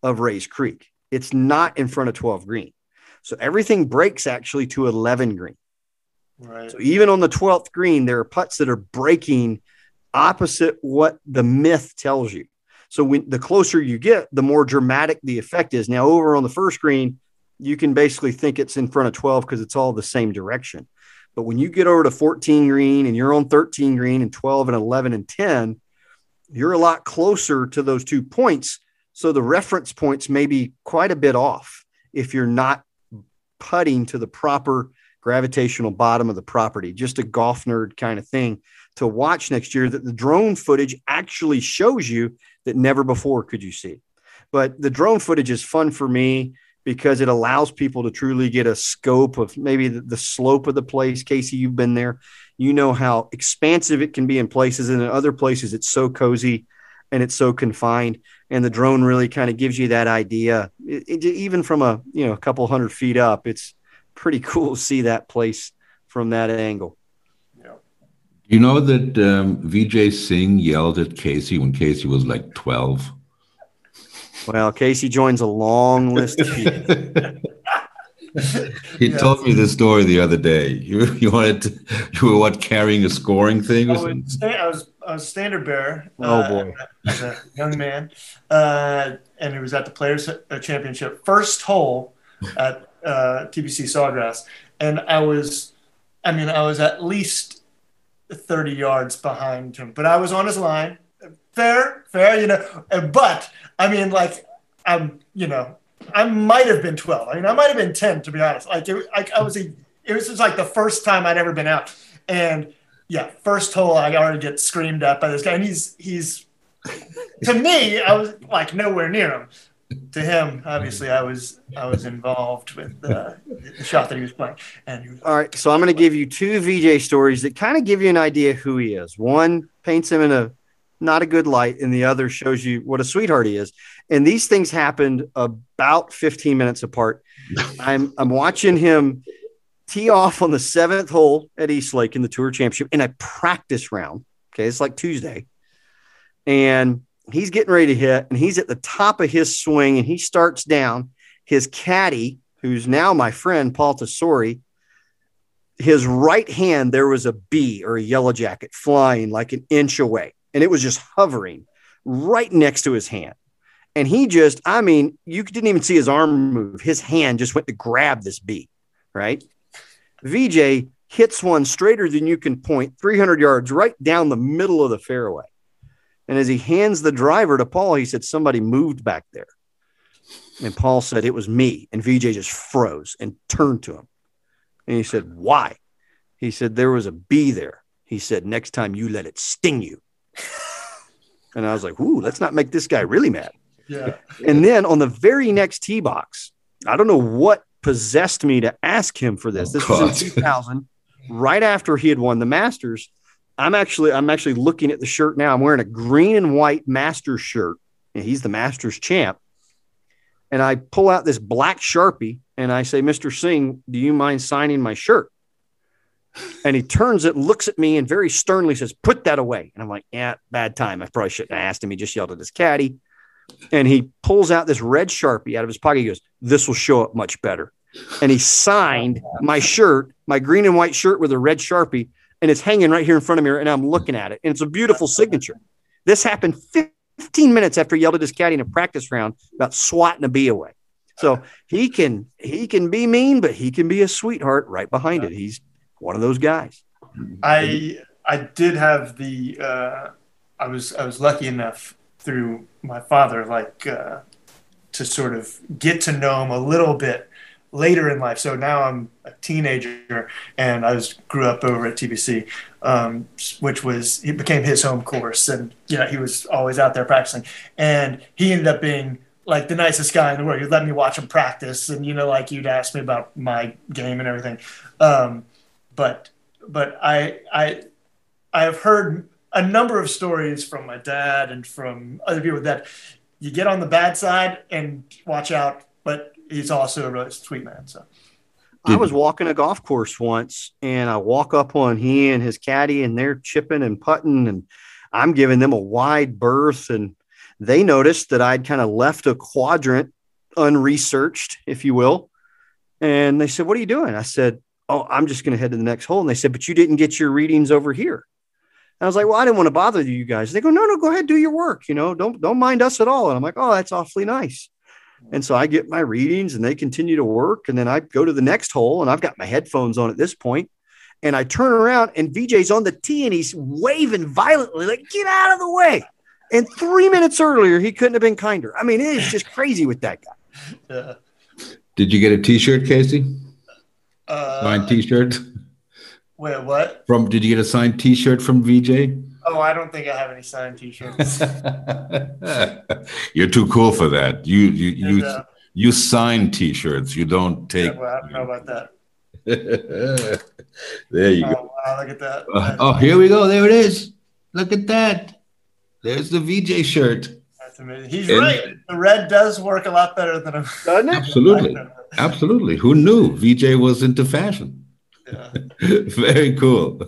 of Rae's Creek. It's not in front of 12 green. So everything breaks actually to 11 green. Right. So even on the 12th green, there are putts that are breaking opposite what the myth tells you. So when the closer you get, the more dramatic the effect is. Now, over on the first green, you can basically think it's in front of 12 because it's all the same direction. But when you get over to 14 green and you're on 13 green and 12 and 11 and 10, you're a lot closer to those two points. So the reference points may be quite a bit off if you're not putting to the proper gravitational bottom of the property. Just a golf nerd kind of thing to watch next year that the drone footage actually shows you that never before could you see. But the drone footage is fun for me because it allows people to truly get a scope of maybe the, the, slope of the place. Casey, you've been there. You know how expansive it can be in places, and in other places, it's so cozy and it's so confined. And the drone really kind of gives you that idea, it, it, even from a you know a couple hundred feet up. It's pretty cool to see that place from that angle. Yeah. You know that um, Vijay Singh yelled at Casey when Casey was like twelve. Well, Casey joins a long list of people. he told me this story the other day. You you wanted to, you were what carrying a scoring thing or something? I was I was a standard bearer. Oh uh, boy, as a young man, uh, and it was at the Players uh, Championship first hole at uh, TPC Sawgrass, and I was, I mean, I was at least thirty yards behind him, but I was on his line. Fair, fair, you know, but I mean, like, I'm, you know, I might have been 12. I mean, I might have been 10, to be honest. Like, it, like I was, a, it was just like the first time I'd ever been out. And yeah, first hole, I already get screamed at by this guy. And he's, he's, to me, I was like nowhere near him. To him, obviously, I was, I was involved with uh, the shot that he was playing. And was, all right, so I'm going to give you two VJ stories that kind of give you an idea who he is. One paints him in a not a good light, and the other shows you what a sweetheart he is. And these things happened about 15 minutes apart. I'm I'm watching him tee off on the seventh hole at East Lake in the Tour Championship in a practice round. Okay, it's like Tuesday, and he's getting ready to hit, and he's at the top of his swing, and he starts down. His caddy, who's now my friend Paul Tesori, his right hand there was a bee or a yellow jacket flying like an inch away and it was just hovering right next to his hand. And he just, I mean, you didn't even see his arm move. His hand just went to grab this bee, right? VJ hits one straighter than you can point 300 yards right down the middle of the fairway. And as he hands the driver to Paul, he said, Somebody moved back there. And Paul said, It was me. And VJ just froze and turned to him. And he said, Why? He said, There was a bee there. He said, Next time you let it sting you. And I was like, ooh, let's not make this guy really mad. Yeah. And then on the very next tee box, I don't know what possessed me to ask him for this. Oh, This was in 2000, right after he had won the Masters. I'm actually I'm actually looking at the shirt now. I'm wearing a green and white Masters shirt, and he's the Masters champ. And I pull out this black Sharpie and I say, Mr. Singh, do you mind signing my shirt? And he turns it, looks at me, and very sternly says, Put that away. And I'm like, Yeah, bad time. I probably shouldn't have asked him. He just yelled at his caddy. And he pulls out this red Sharpie out of his pocket. He goes, This will show up much better. And he signed my shirt, my green and white shirt with a red Sharpie, and it's hanging right here in front of me. And I'm looking at it. And it's a beautiful signature. This happened 15 minutes after he yelled at his caddy in a practice round about swatting a bee away. So he can he can be mean, but he can be a sweetheart right behind it. He's one of those guys. I I did have the uh, I was I was lucky enough through my father like uh, to sort of get to know him a little bit later in life. So now I'm a teenager and I was grew up over at TPC, um, which was it became his home course, and you know he was always out there practicing, and he ended up being like the nicest guy in the world. He'd let me watch him practice, and you know, like you'd ask me about my game and everything. Um, but but I I I have heard a number of stories from my dad and from other people that you get on the bad side and watch out, but he's also a really sweet man. So I was walking a golf course once and I walk up on he and his caddy and they're chipping and putting and I'm giving them a wide berth and they noticed that I'd kind of left a quadrant unresearched, if you will. And they said, What are you doing? I said, Oh, I'm just going to head to the next hole. And they said, But you didn't get your readings over here. And I was like, Well, I didn't want to bother you guys. They go, No, no, go ahead, do your work. You know, don't don't mind us at all. And I'm like, Oh, that's awfully nice. And so I get my readings and they continue to work. And then I go to the next hole and I've got my headphones on at this point. And I turn around and VJ's on the tee and he's waving violently, like, get out of the way. And three minutes earlier, he couldn't have been kinder. I mean, it is just crazy with that guy. Did you get a T-shirt, Casey? Uh, Signed T-shirt wait, what? from? Did you get a signed T-shirt from VJ? Oh, I don't think I have any signed T-shirts. You're too cool for that. You you you uh, you sign T-shirts. You don't yeah, take. well, I don't know about that. there you go. Oh, wow, look at that. Uh, oh, here we go. There it is. Look at that. There's the VJ shirt. That's amazing. He's And- right. The red does work a lot better than a. Doesn't it? Absolutely. Absolutely. Who knew VJ was into fashion? Yeah. very cool.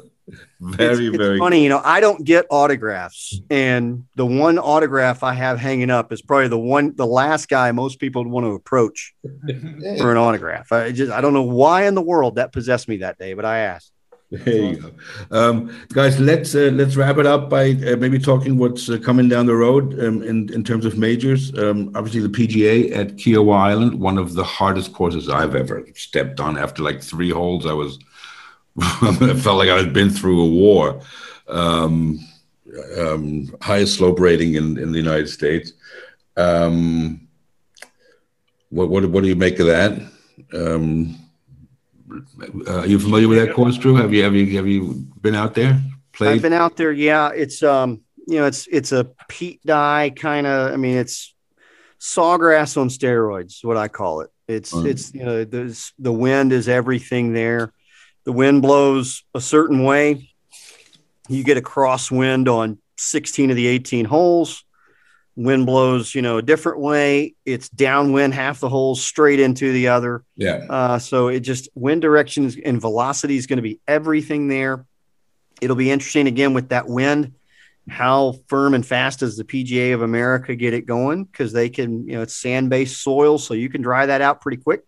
Very, it's, it's very funny. You know, I don't get autographs. And the one autograph I have hanging up is probably the one, the last guy most people would want to approach for an autograph. I just, I don't know why in the world that possessed me that day, but I asked. There you go, um, guys. Let's uh, let's wrap it up by uh, maybe talking what's uh, coming down the road um, in in terms of majors. Um, obviously, the PGA at Kiawah Island, one of the hardest courses I've ever stepped on. After like three holes, I was I felt like I had been through a war. Um, um, highest slope rating in in the United States. Um, what what what do you make of that? Um, uh, are you familiar with that course, Drew? Have you have you have you been out there? I've been out there. Yeah. It's, um, you know, it's, it's a Pete Dye kind of, I mean, it's sawgrass on steroids, what I call it. It's, Mm. it's, you know, there's the wind is everything there. The wind blows a certain way. You get a crosswind on 16 of the 18 holes. Wind blows, you know, a different way. It's downwind half the holes straight into the other. yeah, Uh, so it just wind directions and velocity is going to be everything there. It'll be interesting again with that wind. How firm and fast does the PGA of America get it going? Because they can, you know, it's sand based soil, so you can dry that out pretty quick.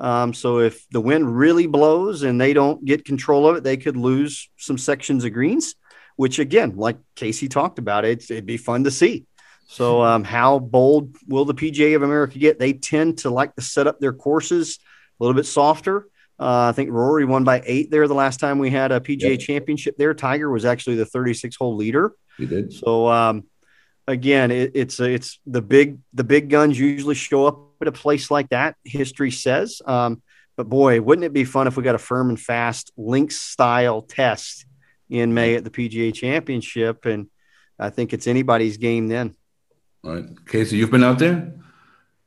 Um, so if the wind really blows and they don't get control of it, they could lose some sections of greens, which again, like Casey talked about, it's, it'd be fun to see. So, um, how bold will the PGA of America get? They tend to like to set up their courses a little bit softer. Uh, I think Rory won by eight there the last time we had a PGA Yeah. championship there. Tiger was actually the 36 hole leader. He did. So, um, again, it, it's it's the big the big guns usually show up at a place like that. History says, um, but boy, wouldn't it be fun if we got a firm and fast links style test in May at the PGA Championship and I think it's anybody's game then. All right, Casey, you've been out there.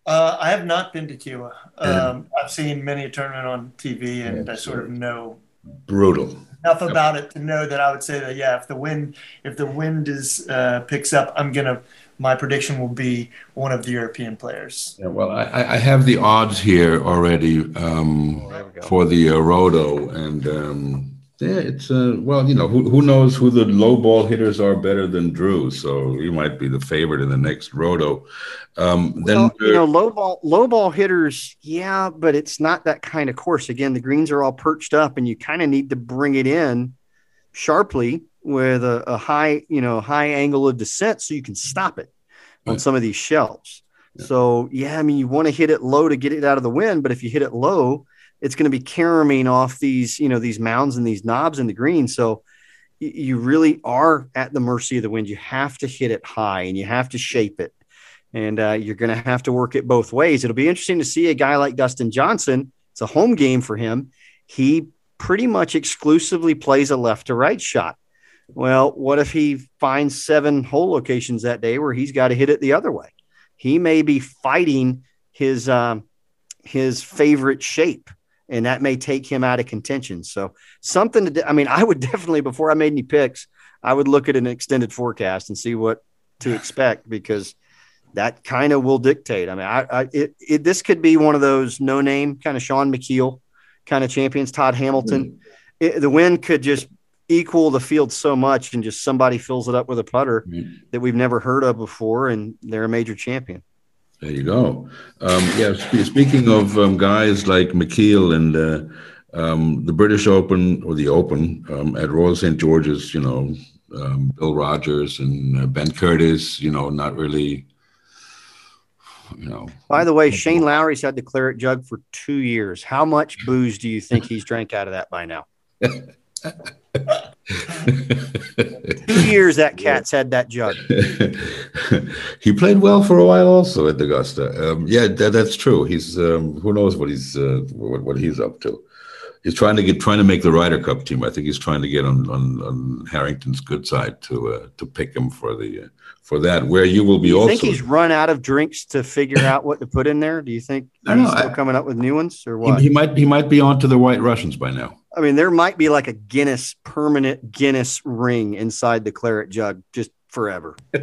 Uh, I have not been to Kiawah. Um, I've seen many a tournament on TV, and Yeah, I sort of know Brutal. enough about it to know that I would say that yeah, if the wind if the wind is uh, picks up, I'm gonna my prediction will be one of the European players. Yeah, well, I, I I have the odds here already um, There we go. for the uh, Roto, and um, yeah, it's uh, well, you know, who who knows who the low ball hitters are better than Drew, so he might be the favorite in the next Roto. Um, then Well, you know, low ball, low ball hitters, yeah, but it's not that kind of course. Again, the greens are all perched up, and you kind of need to bring it in sharply with a, a high, you know, high angle of descent so you can stop it on Right. some of these shelves. Yeah. So, yeah, I mean, you want to hit it low to get it out of the wind, but if you hit it low, it's going to be caroming off these, you know, these mounds and these knobs in the green. So, you really are at the mercy of the wind. You have to hit it high and you have to shape it and uh, you're going to have to work it both ways. It'll be interesting to see a guy like Dustin Johnson. It's a home game for him. He pretty much exclusively plays a left to right shot. Well, what if he finds seven hole locations that day where he's got to hit it the other way? He may be fighting his um, his favorite shape, and that may take him out of contention. So something to. I mean, I would definitely before I made any picks, I would look at an extended forecast and see what to expect because that kind of will dictate. I mean, I, I it, it this could be one of those no name kind of Shaun Micheel kind of champions, Todd Hamilton. Hmm. It, the win could just equal the field so much, and just somebody fills it up with a putter Right. that we've never heard of before, and they're a major champion. There you go. Um, yeah, sp- speaking of um, guys like Micheel and uh, um, the British Open or the Open um, at Royal St. George's, you know, um, Bill Rogers and uh, Ben Curtis, you know, not really, you know. By the way, Shane Lowry's had the claret jug for two years. How much booze do you think he's drank out of that by now? Years that cat's had that jug. he played well for a while also at Augusta. Um, yeah, that, that's true. He's um, who knows what he's uh, what, what he's up to. He's trying to get trying to make the Ryder Cup team. I think he's trying to get on on, on Harrington's good side to uh, to pick him for the uh, for that. Where you will be Do you also. think he's run out of drinks to figure out what to put in there? Do you think he's know. still I- coming up with new ones or what? he might he might be on to the White Russians by now. I mean, there might be like a Guinness permanent Guinness ring inside the claret jug just forever.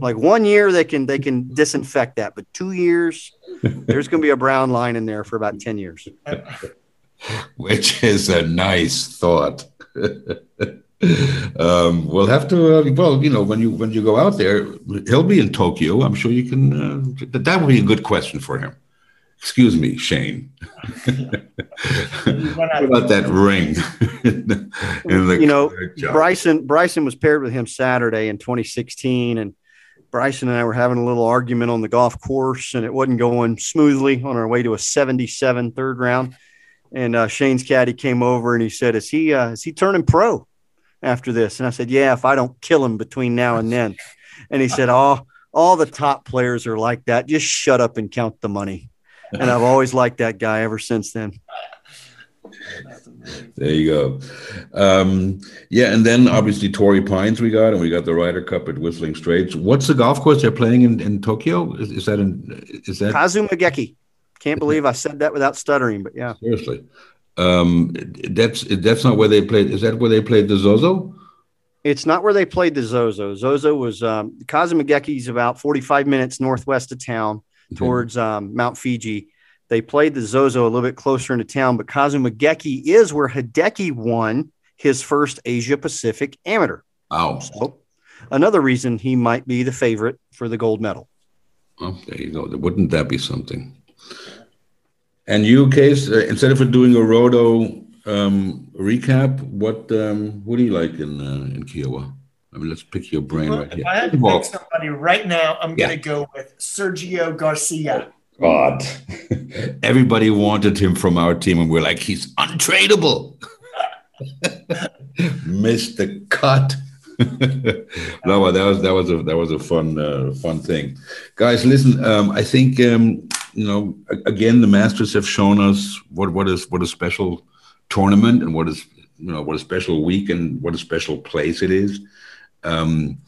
Like one year they can they can disinfect that, but two years there's going to be a brown line in there for about ten years. which is a nice thought. um, we'll have to. Uh, well, you know, when you when you go out there, he'll be in Tokyo. I'm sure you can. Uh, that that would be a good question for him. Excuse me, Shane. You run out what about that ring? in the, You know, job? Bryson Bryson was paired with him Saturday in 2016, and Bryson and I were having a little argument on the golf course, and it wasn't going smoothly on our way to a 77 third round. And uh, Shane's caddy came over and he said, "Is he uh, is he turning pro after this?" And I said, "Yeah, if I don't kill him between now and then." And he said, "Oh, all the top players are like that. Just shut up and count the money." And I've always liked that guy ever since then. There you go. Um, yeah, and then obviously Torrey Pines we got, and we got the Ryder Cup at Whistling Straits. What's the golf course they're playing in, in Tokyo? Is, is that in? Is that Kazuma Geki. Can't believe I said that without stuttering, but yeah. seriously? Um, that's that's not where they played. Is that where they played the Zozo? It's not where they played the Zozo. Zozo was um, Kasumigaseki's about 45 minutes northwest of town towards um, Mount Fuji. They played the Zozo a little bit closer into town, but Kasumigaseki is where Hideki won his first Asia Pacific amateur. Wow. So another reason he might be the favorite for the gold medal. Oh, there you go. Wouldn't that be something? And you, Case, uh, instead of doing a roto um, recap, what um, what do you like in uh, in Kiawah? I mean, let's pick your brain Well, right if here. I had to pick somebody right now, I'm Yeah. going to go with Sergio Garcia. God, everybody wanted him from our team, and we're like, he's untradeable. Missed the cut. no, well, that was that was a that was a fun uh, fun thing, guys. Listen, um, I think um, you know again the Masters have shown us what what is what a special tournament and what is you know what a special week and what a special place it is. Um,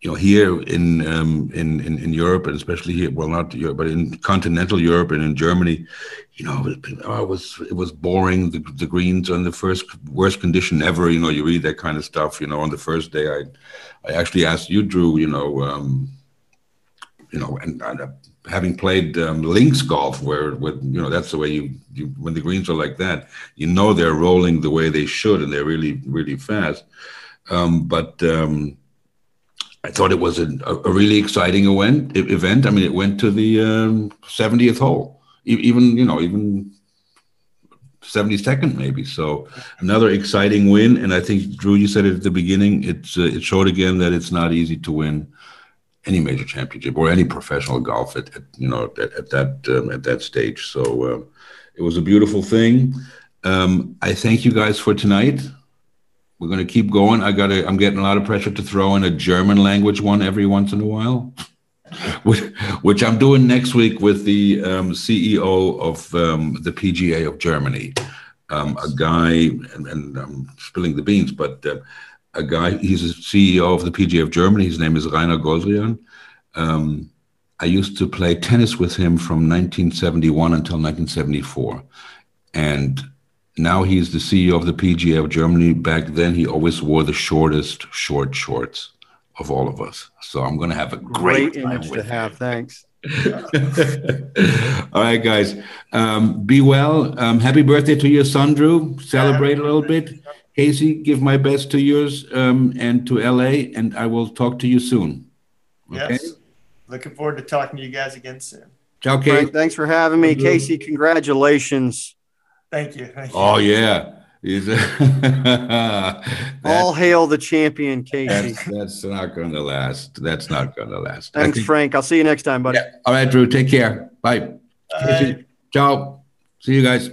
you know, here in, um, in, in in Europe and especially here, well, not Europe, but in continental Europe and in Germany, you know, it, was it was boring. The, the greens on the first worst condition ever. You know, you read that kind of stuff. You know, on the first day, I I actually asked you, Drew. You know, um, you know, and, and uh, having played um, links golf, where with you know that's the way you, you when the greens are like that, you know they're rolling the way they should, and they're really really fast. Um, but um, I thought it was a, a really exciting event. Event. I mean, it went to the 70th um, hole, even you know even 72nd maybe. So another exciting win, and I think Drew, you said it at the beginning. It's uh, it showed again that it's not easy to win any major championship or any professional golf at, at you know at, at that um, at that stage. So uh, it was a beautiful thing. Um, I thank you guys for tonight. We're going to keep going. I got to. I'm getting a lot of pressure to throw in a German language one every once in a while, which, which I'm doing next week with the um, CEO of um, the PGA of Germany, um, a guy, and, and, I'm spilling the beans, but uh, a guy. He's a CEO of the PGA of Germany. His name is Rainer Gosrian. Um, I used to play tennis with him from 1971 until 1974, and now he's the CEO of the PGA of Germany. Back then, he always wore the shortest short shorts of all of us. So I'm going to have a great, great image to have. Thanks. all right, guys. Um, be well. Um, happy birthday to your son, Drew. Celebrate a little bit. Casey, give my best to yours um, and to LA, and I will talk to you soon. Okay? Yes. Looking forward to talking to you guys again soon. Ciao, Casey. thanks for having me. Casey, congratulations. Thank you. Thank you. Oh, yeah. All hail the champion, Casey. That's, that's not going to last. That's not going to last. Thanks, think, Frank. I'll see you next time, buddy. Yeah. All right, Drew. Take care. Bye. Bye. Ciao. See you guys.